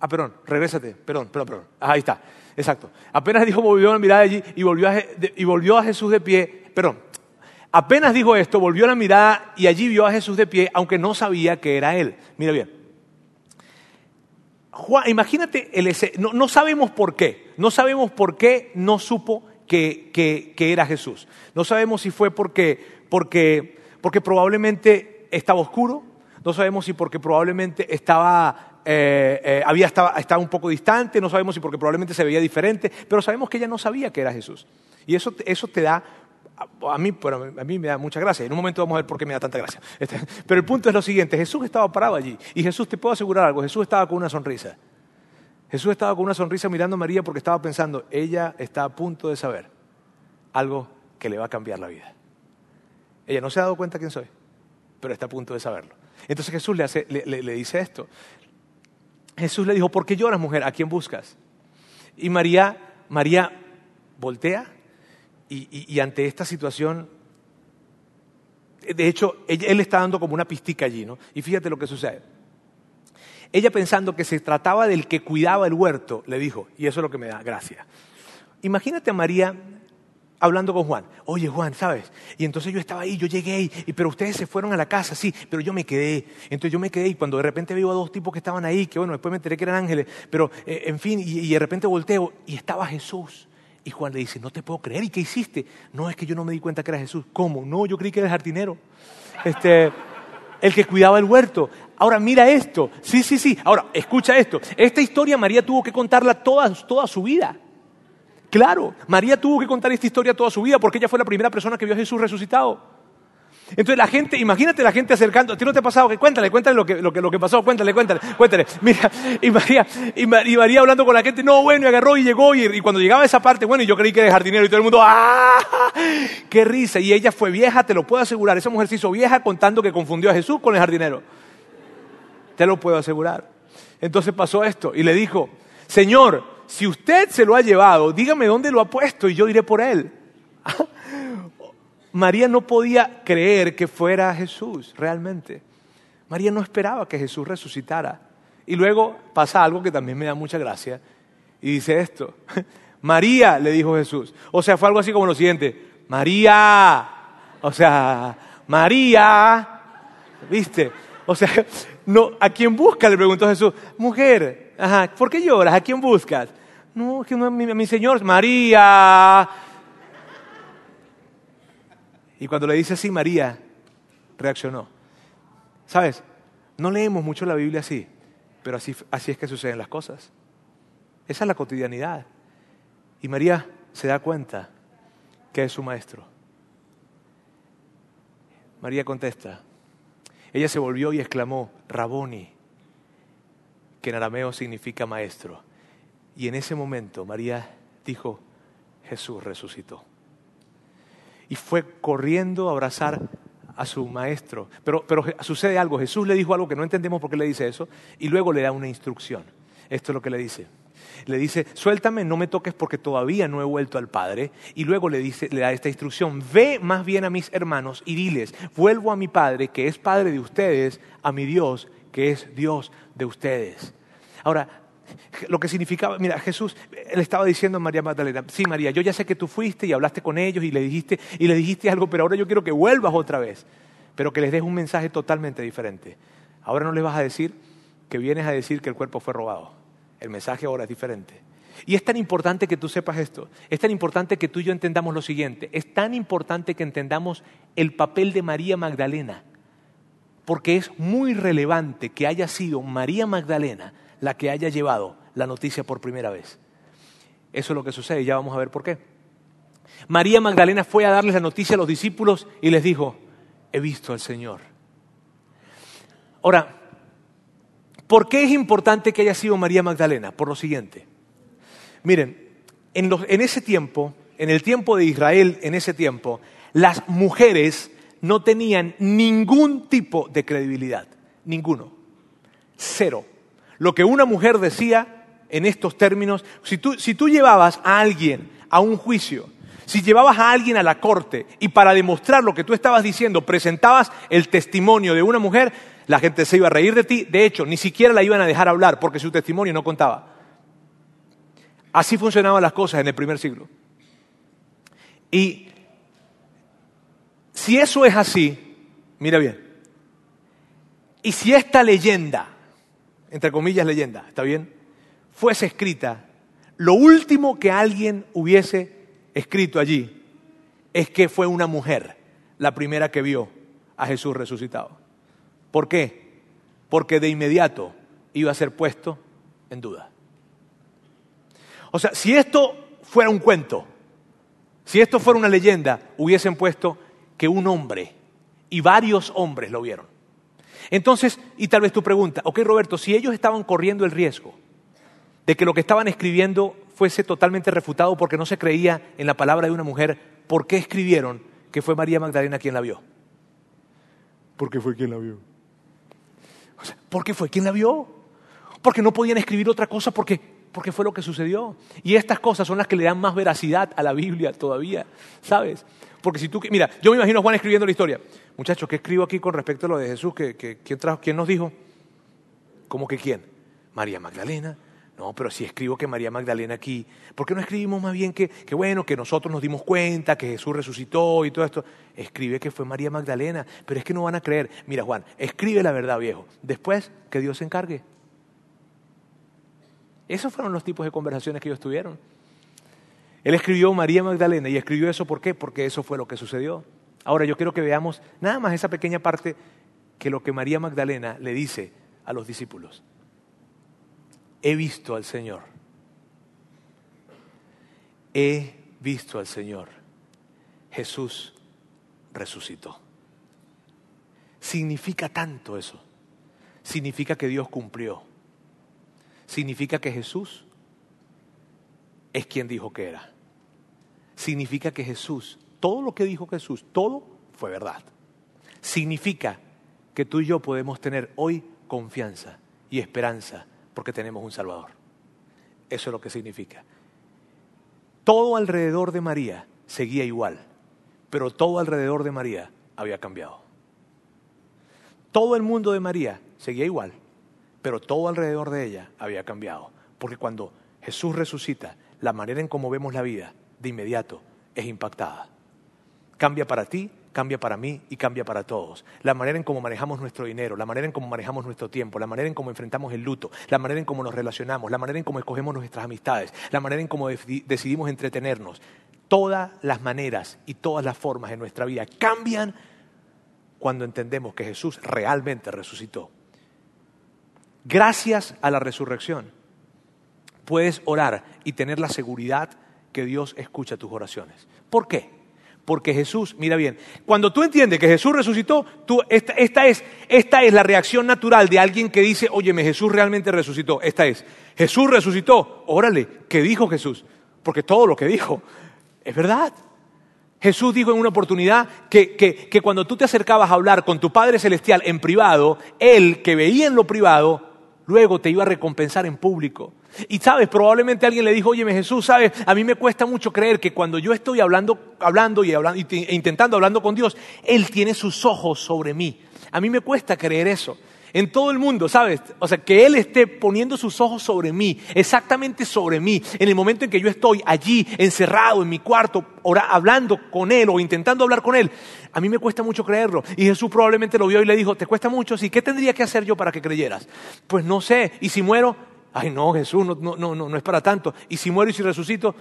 Ah, perdón, regrésate, perdón, perdón, perdón. ahí está, exacto. Apenas dijo, volvió a mirar allí y volvió a, y volvió a Jesús de pie, perdón. Apenas dijo esto, volvió la mirada y allí vio a Jesús de pie, aunque no sabía que era él. Mira bien. Imagínate, el, no, no, sabemos por qué, no sabemos por qué no supo que, que, era Jesús. No sabemos si fue porque, porque, porque probablemente estaba oscuro, no sabemos si porque probablemente estaba, eh, eh, había estaba, estaba, un poco distante, no sabemos si porque probablemente se veía diferente, pero sabemos que ella no sabía que era Jesús. Y eso, eso te da a mí, a mí me da mucha gracia. En un momento vamos a ver por qué me da tanta gracia. Este, pero el punto es lo siguiente, Jesús estaba parado allí. Y Jesús, te puedo asegurar algo, Jesús estaba con una sonrisa. Jesús estaba con una sonrisa mirando a María porque estaba pensando, ella está a punto de saber algo que le va a cambiar la vida. Ella no se ha dado cuenta quién soy, pero está a punto de saberlo. Entonces Jesús le, le dice esto. Jesús le dijo, ¿por qué lloras, mujer? ¿A quién buscas? Y María, María voltea y, ante esta situación, de hecho, él está dando como una pistica allí, ¿no? Y fíjate lo que sucede. Ella pensando que se trataba del que cuidaba el huerto, le dijo, y eso es lo que me da gracia. Imagínate a María hablando con Juan. Oye, Juan, ¿sabes? Y entonces yo estaba ahí, yo llegué, y, pero ustedes se fueron a la casa, sí, pero yo me quedé. Entonces yo me quedé y cuando de repente veo a dos tipos que estaban ahí, que bueno, después me enteré que eran ángeles, pero eh, en fin, y, y de repente volteo y estaba Jesús. Y Juan le dice, no te puedo creer, ¿y qué hiciste? No, es que yo no me di cuenta que era Jesús. ¿Cómo? No, yo creí que era el jardinero. Este, el que cuidaba el huerto. Ahora mira esto. Sí, sí, sí. Ahora, escucha esto. Esta historia María tuvo que contarla toda, toda su vida. Claro, María tuvo que contar esta historia toda su vida porque ella fue la primera persona que vio a Jesús resucitado. Entonces la gente, imagínate la gente acercando, ¿a ti no te ha pasado? Que cuéntale, cuéntale lo que, lo que, lo que pasó, cuéntale, cuéntale, cuéntale. Mira, y María, y, María hablando con la gente, no, bueno, y agarró y llegó, y, cuando llegaba a esa parte, bueno, y yo creí que era jardinero, y todo el mundo, ¡ah! ¡Qué risa! Y ella fue vieja, te lo puedo asegurar, esa mujer se hizo vieja contando que confundió a Jesús con el jardinero. Te lo puedo asegurar. Entonces pasó esto, y le dijo, Señor, si usted se lo ha llevado, dígame dónde lo ha puesto, y yo iré por él. María no podía creer que fuera Jesús realmente. María no esperaba que Jesús resucitara. Y luego pasa algo que también me da mucha gracia. Y dice esto. María, le dijo Jesús. O sea, fue algo así como lo siguiente. María. O sea, María. ¿Viste? O sea, no, ¿a quién busca? Le preguntó Jesús. Mujer, ajá, ¿por qué lloras? ¿A quién buscas? No, que mi, mi Señor, María. Y cuando le dice así, María reaccionó. ¿Sabes? No leemos mucho la Biblia así, pero así, así es que suceden las cosas. Esa es la cotidianidad. Y María se da cuenta que es su maestro. María contesta. Ella se volvió y exclamó, Raboni, que en arameo significa maestro. Y en ese momento María dijo, Jesús resucitó y fue corriendo a abrazar a su maestro. Pero, pero sucede algo, Jesús le dijo algo que no entendemos por qué le dice eso, y luego le da una instrucción. Esto es lo que le dice. Le dice, suéltame, no me toques porque todavía no he vuelto al Padre. Y luego le, dice, le da esta instrucción, ve más bien a mis hermanos y diles, vuelvo a mi Padre, que es Padre de ustedes, a mi Dios, que es Dios de ustedes. Ahora, lo que significaba, mira, Jesús le estaba diciendo a María Magdalena, sí María, yo ya sé que tú fuiste y hablaste con ellos y le dijiste y le dijiste algo, pero ahora yo quiero que vuelvas otra vez, pero que les des un mensaje totalmente diferente. Ahora no les vas a decir que vienes a decir que el cuerpo fue robado. El mensaje ahora es diferente. Y es tan importante que tú sepas esto, es tan importante que tú y yo entendamos lo siguiente, es tan importante que entendamos el papel de María Magdalena, porque es muy relevante que haya sido María Magdalena la que haya llevado la noticia por primera vez. Eso es lo que sucede y ya vamos a ver por qué. María Magdalena fue a darles la noticia a los discípulos y les dijo, he visto al Señor. Ahora, ¿por qué es importante que haya sido María Magdalena? Por lo siguiente. Miren, en, en ese tiempo, en el tiempo de Israel, en ese tiempo, las mujeres no tenían ningún tipo de credibilidad, ninguno, cero lo que una mujer decía en estos términos, si tú, llevabas a alguien a un juicio, si llevabas a alguien a la corte y para demostrar lo que tú estabas diciendo presentabas el testimonio de una mujer, la gente se iba a reír de ti. De hecho, ni siquiera la iban a dejar hablar porque su testimonio no contaba. Así funcionaban las cosas en el primer siglo. Y si eso es así, mira bien, y si esta leyenda entre comillas leyenda, ¿está bien? Fuese escrita, lo último que alguien hubiese escrito allí es que fue una mujer la primera que vio a Jesús resucitado. ¿Por qué? Porque de inmediato iba a ser puesto en duda. O sea, si esto fuera un cuento, si esto fuera una leyenda, hubiesen puesto que un hombre y varios hombres lo vieron. Entonces, y tal vez tu pregunta, ok Roberto, si ellos estaban corriendo el riesgo de que lo que estaban escribiendo fuese totalmente refutado porque no se creía en la palabra de una mujer, ¿por qué escribieron que fue María Magdalena quien la vio? Porque fue quien la vio. O sea, ¿Por qué fue quien la vio? Porque no podían escribir otra cosa porque, porque fue lo que sucedió. Y estas cosas son las que le dan más veracidad a la Biblia todavía, ¿sabes? Porque si tú, mira, yo me imagino a Juan escribiendo la historia. Muchachos, ¿qué escribo aquí con respecto a lo de Jesús? ¿quién, nos dijo? ¿Cómo que quién? María Magdalena. No, pero si escribo que María Magdalena aquí, ¿por qué no escribimos más bien que, que, bueno, que nosotros nos dimos cuenta que Jesús resucitó y todo esto? Escribe que fue María Magdalena, pero es que no van a creer. Mira, Juan, escribe la verdad, viejo. Después, que Dios se encargue. Esos fueron los tipos de conversaciones que ellos tuvieron. Él escribió María Magdalena y escribió eso ¿por qué? Porque eso fue lo que sucedió. Ahora yo quiero que veamos nada más esa pequeña parte que lo que María Magdalena le dice a los discípulos. He visto al Señor. He visto al Señor. Jesús resucitó. Significa tanto eso. Significa que Dios cumplió. Significa que Jesús es quien dijo que era. Significa que Jesús, todo lo que dijo Jesús, todo fue verdad. Significa que tú y yo podemos tener hoy confianza y esperanza porque tenemos un Salvador. Eso es lo que significa. Todo alrededor de María seguía igual, pero todo alrededor de María había cambiado. Todo el mundo de María seguía igual, pero todo alrededor de ella había cambiado. Porque cuando Jesús resucita, la manera en cómo vemos la vida de inmediato es impactada. Cambia para ti, cambia para mí y cambia para todos. La manera en cómo manejamos nuestro dinero, la manera en cómo manejamos nuestro tiempo, la manera en cómo enfrentamos el luto, la manera en cómo nos relacionamos, la manera en cómo escogemos nuestras amistades, la manera en cómo decidimos entretenernos. Todas las maneras y todas las formas en nuestra vida cambian cuando entendemos que Jesús realmente resucitó. Gracias a la resurrección puedes orar y tener la seguridad que Dios escucha tus oraciones. ¿Por qué? Porque Jesús, mira bien, cuando tú entiendes que Jesús resucitó, tú, esta, esta, es, esta es la reacción natural de alguien que dice, óyeme, Jesús realmente resucitó. Esta es, Jesús resucitó, órale, ¿qué dijo Jesús? Porque todo lo que dijo es verdad. Jesús dijo en una oportunidad que, que, que cuando tú te acercabas a hablar con tu Padre Celestial en privado, Él que veía en lo privado, luego te iba a recompensar en público. Y sabes, probablemente alguien le dijo, oye Jesús, sabes, a mí me cuesta mucho creer que cuando yo estoy hablando, hablando y hablando, e intentando hablando con Dios, Él tiene sus ojos sobre mí. A mí me cuesta creer eso en todo el mundo, ¿sabes? O sea, que Él esté poniendo sus ojos sobre mí, exactamente sobre mí, en el momento en que yo estoy allí, encerrado en mi cuarto, hablando con Él o intentando hablar con Él. A mí me cuesta mucho creerlo. Y Jesús probablemente lo vio y le dijo, ¿te cuesta mucho? Sí, ¿qué tendría que hacer yo para que creyeras? Pues no sé. ¿Y si muero? Ay, no, Jesús, no, no, no, no es para tanto. ¿Y si muero y si resucito?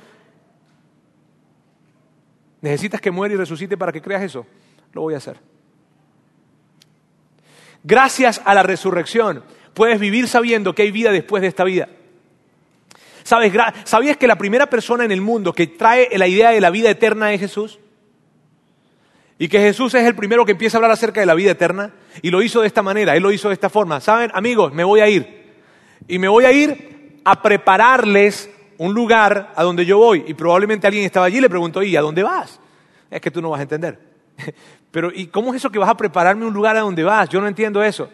¿Necesitas que muera y resucite para que creas eso? Lo voy a hacer. Gracias a la resurrección puedes vivir sabiendo que hay vida después de esta vida. ¿Sabes? ¿Sabías que la primera persona en el mundo que trae la idea de la vida eterna es Jesús? Y que Jesús es el primero que empieza a hablar acerca de la vida eterna. Y lo hizo de esta manera, Él lo hizo de esta forma. ¿Saben, amigos? Me voy a ir. Y me voy a ir a prepararles un lugar a donde yo voy. Y probablemente alguien estaba allí y le preguntó, ¿y a dónde vas? Es que tú no vas a entender. Pero, ¿y cómo es eso que vas a prepararme un lugar a donde vas? Yo no entiendo eso.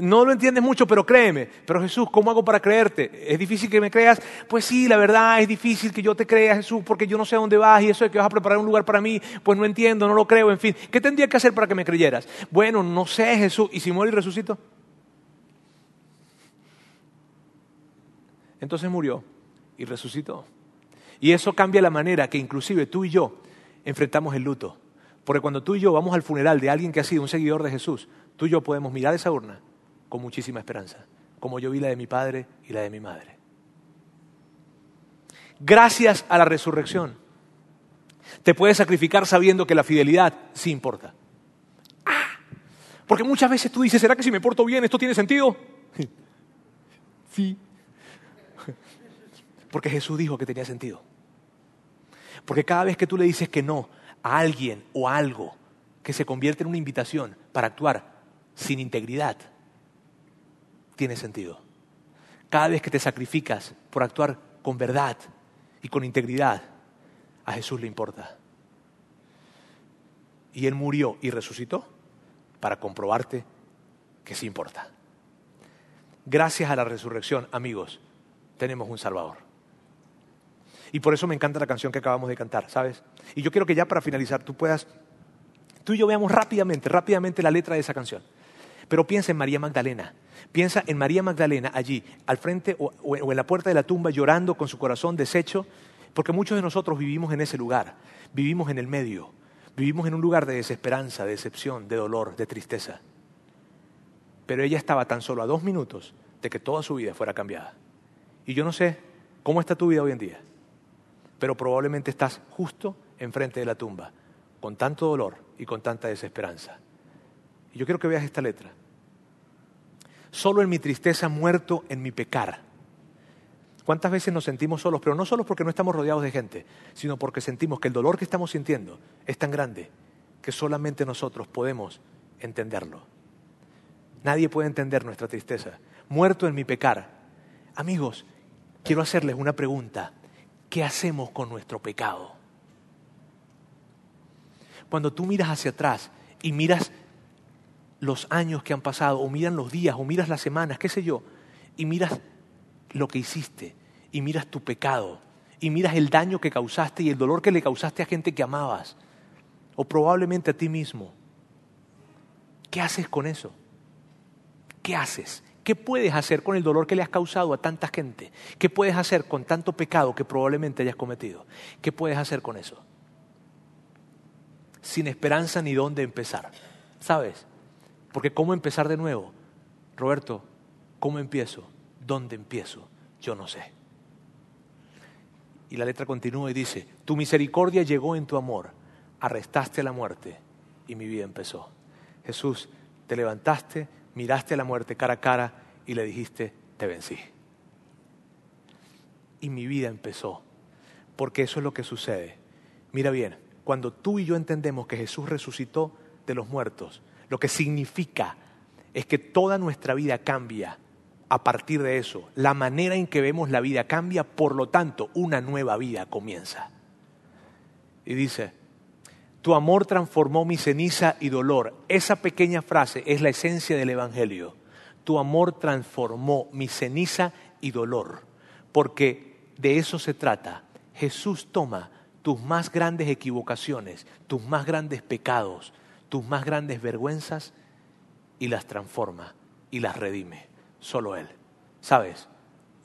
No lo entiendes mucho, pero créeme. Pero Jesús, ¿cómo hago para creerte? ¿Es difícil que me creas? Pues sí, la verdad es difícil que yo te crea, Jesús, porque yo no sé a dónde vas y eso de que vas a preparar un lugar para mí, pues no entiendo, no lo creo, en fin. ¿Qué tendría que hacer para que me creyeras? Bueno, no sé, Jesús. ¿Y si muero y resucito? Entonces murió y resucitó. Y eso cambia la manera que inclusive tú y yo enfrentamos el luto. Porque cuando tú y yo vamos al funeral de alguien que ha sido un seguidor de Jesús, tú y yo podemos mirar esa urna con muchísima esperanza, como yo vi la de mi padre y la de mi madre. Gracias a la resurrección, te puedes sacrificar sabiendo que la fidelidad sí importa. Ah, porque muchas veces tú dices, ¿será que si me porto bien esto tiene sentido? Sí. Porque Jesús dijo que tenía sentido. Porque cada vez que tú le dices que no a alguien o algo que se convierte en una invitación para actuar sin integridad, tiene sentido. Cada vez que te sacrificas por actuar con verdad y con integridad, a Jesús le importa. Y Él murió y resucitó para comprobarte que sí importa. Gracias a la resurrección, amigos, tenemos un Salvador. Y por eso me encanta la canción que acabamos de cantar, ¿sabes? Y yo quiero que ya para finalizar tú puedas, tú y yo veamos rápidamente, rápidamente la letra de esa canción. Pero piensa en María Magdalena. Piensa en María Magdalena allí, al frente o, en la puerta de la tumba, llorando con su corazón deshecho, porque muchos de nosotros vivimos en ese lugar, vivimos en el medio, vivimos en un lugar de desesperanza, de decepción, de dolor, de tristeza. Pero ella estaba tan solo a dos minutos de que toda su vida fuera cambiada. Y yo no sé cómo está tu vida hoy en día pero probablemente estás justo enfrente de la tumba, con tanto dolor y con tanta desesperanza. Y yo quiero que veas esta letra. Solo en mi tristeza muerto en mi pecar. ¿Cuántas veces nos sentimos solos? Pero no solos porque no estamos rodeados de gente, sino porque sentimos que el dolor que estamos sintiendo es tan grande que solamente nosotros podemos entenderlo. Nadie puede entender nuestra tristeza. Muerto en mi pecar. Amigos, quiero hacerles una pregunta. ¿qué hacemos con nuestro pecado? Cuando tú miras hacia atrás y miras los años que han pasado, o miras los días, o miras las semanas, qué sé yo, y miras lo que hiciste, y miras tu pecado, y miras el daño que causaste y el dolor que le causaste a gente que amabas, o probablemente a ti mismo, ¿qué haces con eso? ¿Qué haces? ¿Qué puedes hacer con el dolor que le has causado a tanta gente? ¿Qué puedes hacer con tanto pecado que probablemente hayas cometido? ¿Qué puedes hacer con eso? Sin esperanza ni dónde empezar. ¿Sabes? Porque ¿cómo empezar de nuevo? Roberto, ¿cómo empiezo? ¿Dónde empiezo? Yo no sé. Y la letra continúa y dice, tu misericordia llegó en tu amor, arrestaste la muerte y mi vida empezó. Jesús, te levantaste, miraste a la muerte cara a cara y le dijiste, te vencí. Y mi vida empezó, porque eso es lo que sucede. Mira bien, cuando tú y yo entendemos que Jesús resucitó de los muertos, lo que significa es que toda nuestra vida cambia a partir de eso. La manera en que vemos la vida cambia, por lo tanto, una nueva vida comienza. Y dice, tu amor transformó mi ceniza y dolor. Esa pequeña frase es la esencia del Evangelio. Tu amor transformó mi ceniza y dolor. porque de eso se trata. Jesús toma tus más grandes equivocaciones, tus más grandes pecados, tus más grandes vergüenzas y las transforma y las redime. Solo Él. ¿Sabes?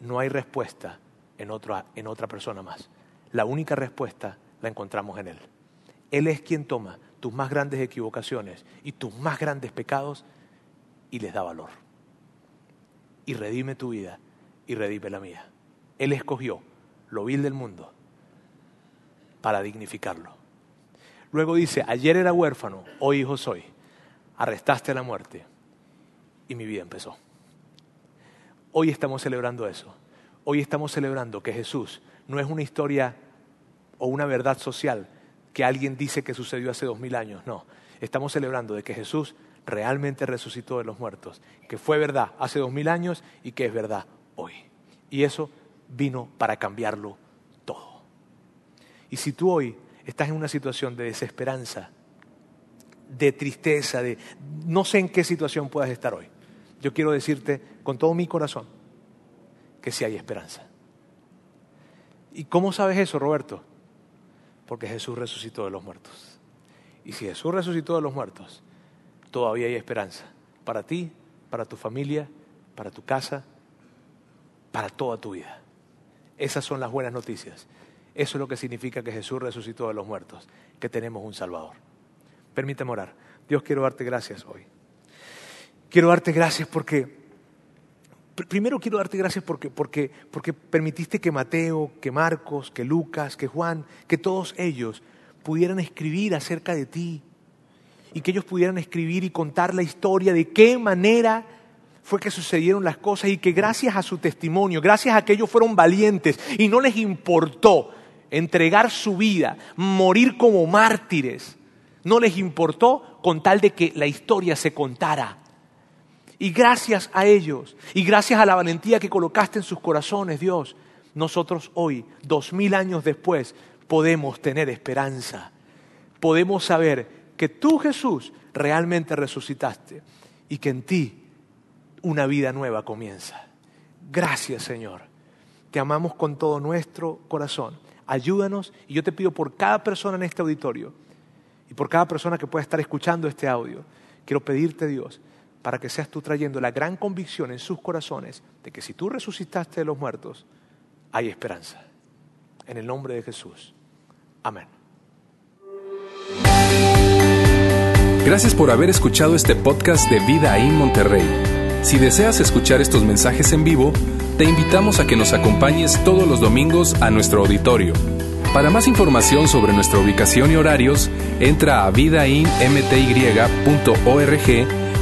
No hay respuesta en otra, en otra persona más. La única respuesta la encontramos en Él. Él es quien toma tus más grandes equivocaciones y tus más grandes pecados y les da valor. Y redime tu vida y redime la mía. Él escogió lo vil del mundo para dignificarlo. Luego dice, ayer era huérfano, hoy hijo soy. Arrestaste la muerte y mi vida empezó. Hoy estamos celebrando eso. Hoy estamos celebrando que Jesús no es una historia o una verdad social que alguien dice que sucedió hace dos mil años. No, estamos celebrando de que Jesús realmente resucitó de los muertos, que fue verdad hace dos mil años y que es verdad hoy. Y eso vino para cambiarlo todo. Y si tú hoy estás en una situación de desesperanza, de tristeza, de no sé en qué situación puedas estar hoy, yo quiero decirte con todo mi corazón que sí hay esperanza. ¿Y cómo sabes eso, Roberto? Porque Jesús resucitó de los muertos. Y si Jesús resucitó de los muertos, todavía hay esperanza para ti, para tu familia, para tu casa, para toda tu vida. Esas son las buenas noticias. Eso es lo que significa que Jesús resucitó de los muertos, que tenemos un Salvador. Permíteme orar. Dios, quiero darte gracias hoy. Quiero darte gracias porque, primero quiero darte gracias porque, porque, porque permitiste que Mateo, que Marcos, que Lucas, que Juan, que todos ellos pudieran escribir acerca de ti y que ellos pudieran escribir y contar la historia de qué manera fue que sucedieron las cosas y que gracias a su testimonio, gracias a que ellos fueron valientes y no les importó entregar su vida, morir como mártires, no les importó con tal de que la historia se contara. Y gracias a ellos y gracias a la valentía que colocaste en sus corazones, Dios, nosotros hoy, dos mil años después, podemos tener esperanza. Podemos saber que tú, Jesús, realmente resucitaste y que en ti una vida nueva comienza. Gracias Señor. Te amamos con todo nuestro corazón. Ayúdanos y yo te pido por cada persona en este auditorio y por cada persona que pueda estar escuchando este audio, quiero pedirte Dios para que seas tú trayendo la gran convicción en sus corazones de que si tú resucitaste de los muertos, hay esperanza. En el nombre de Jesús. Amén. Gracias por haber escuchado este podcast de Vida en Monterrey. Si deseas escuchar estos mensajes en vivo, te invitamos a que nos acompañes todos los domingos a nuestro auditorio. Para más información sobre nuestra ubicación y horarios, entra a vidainmty.org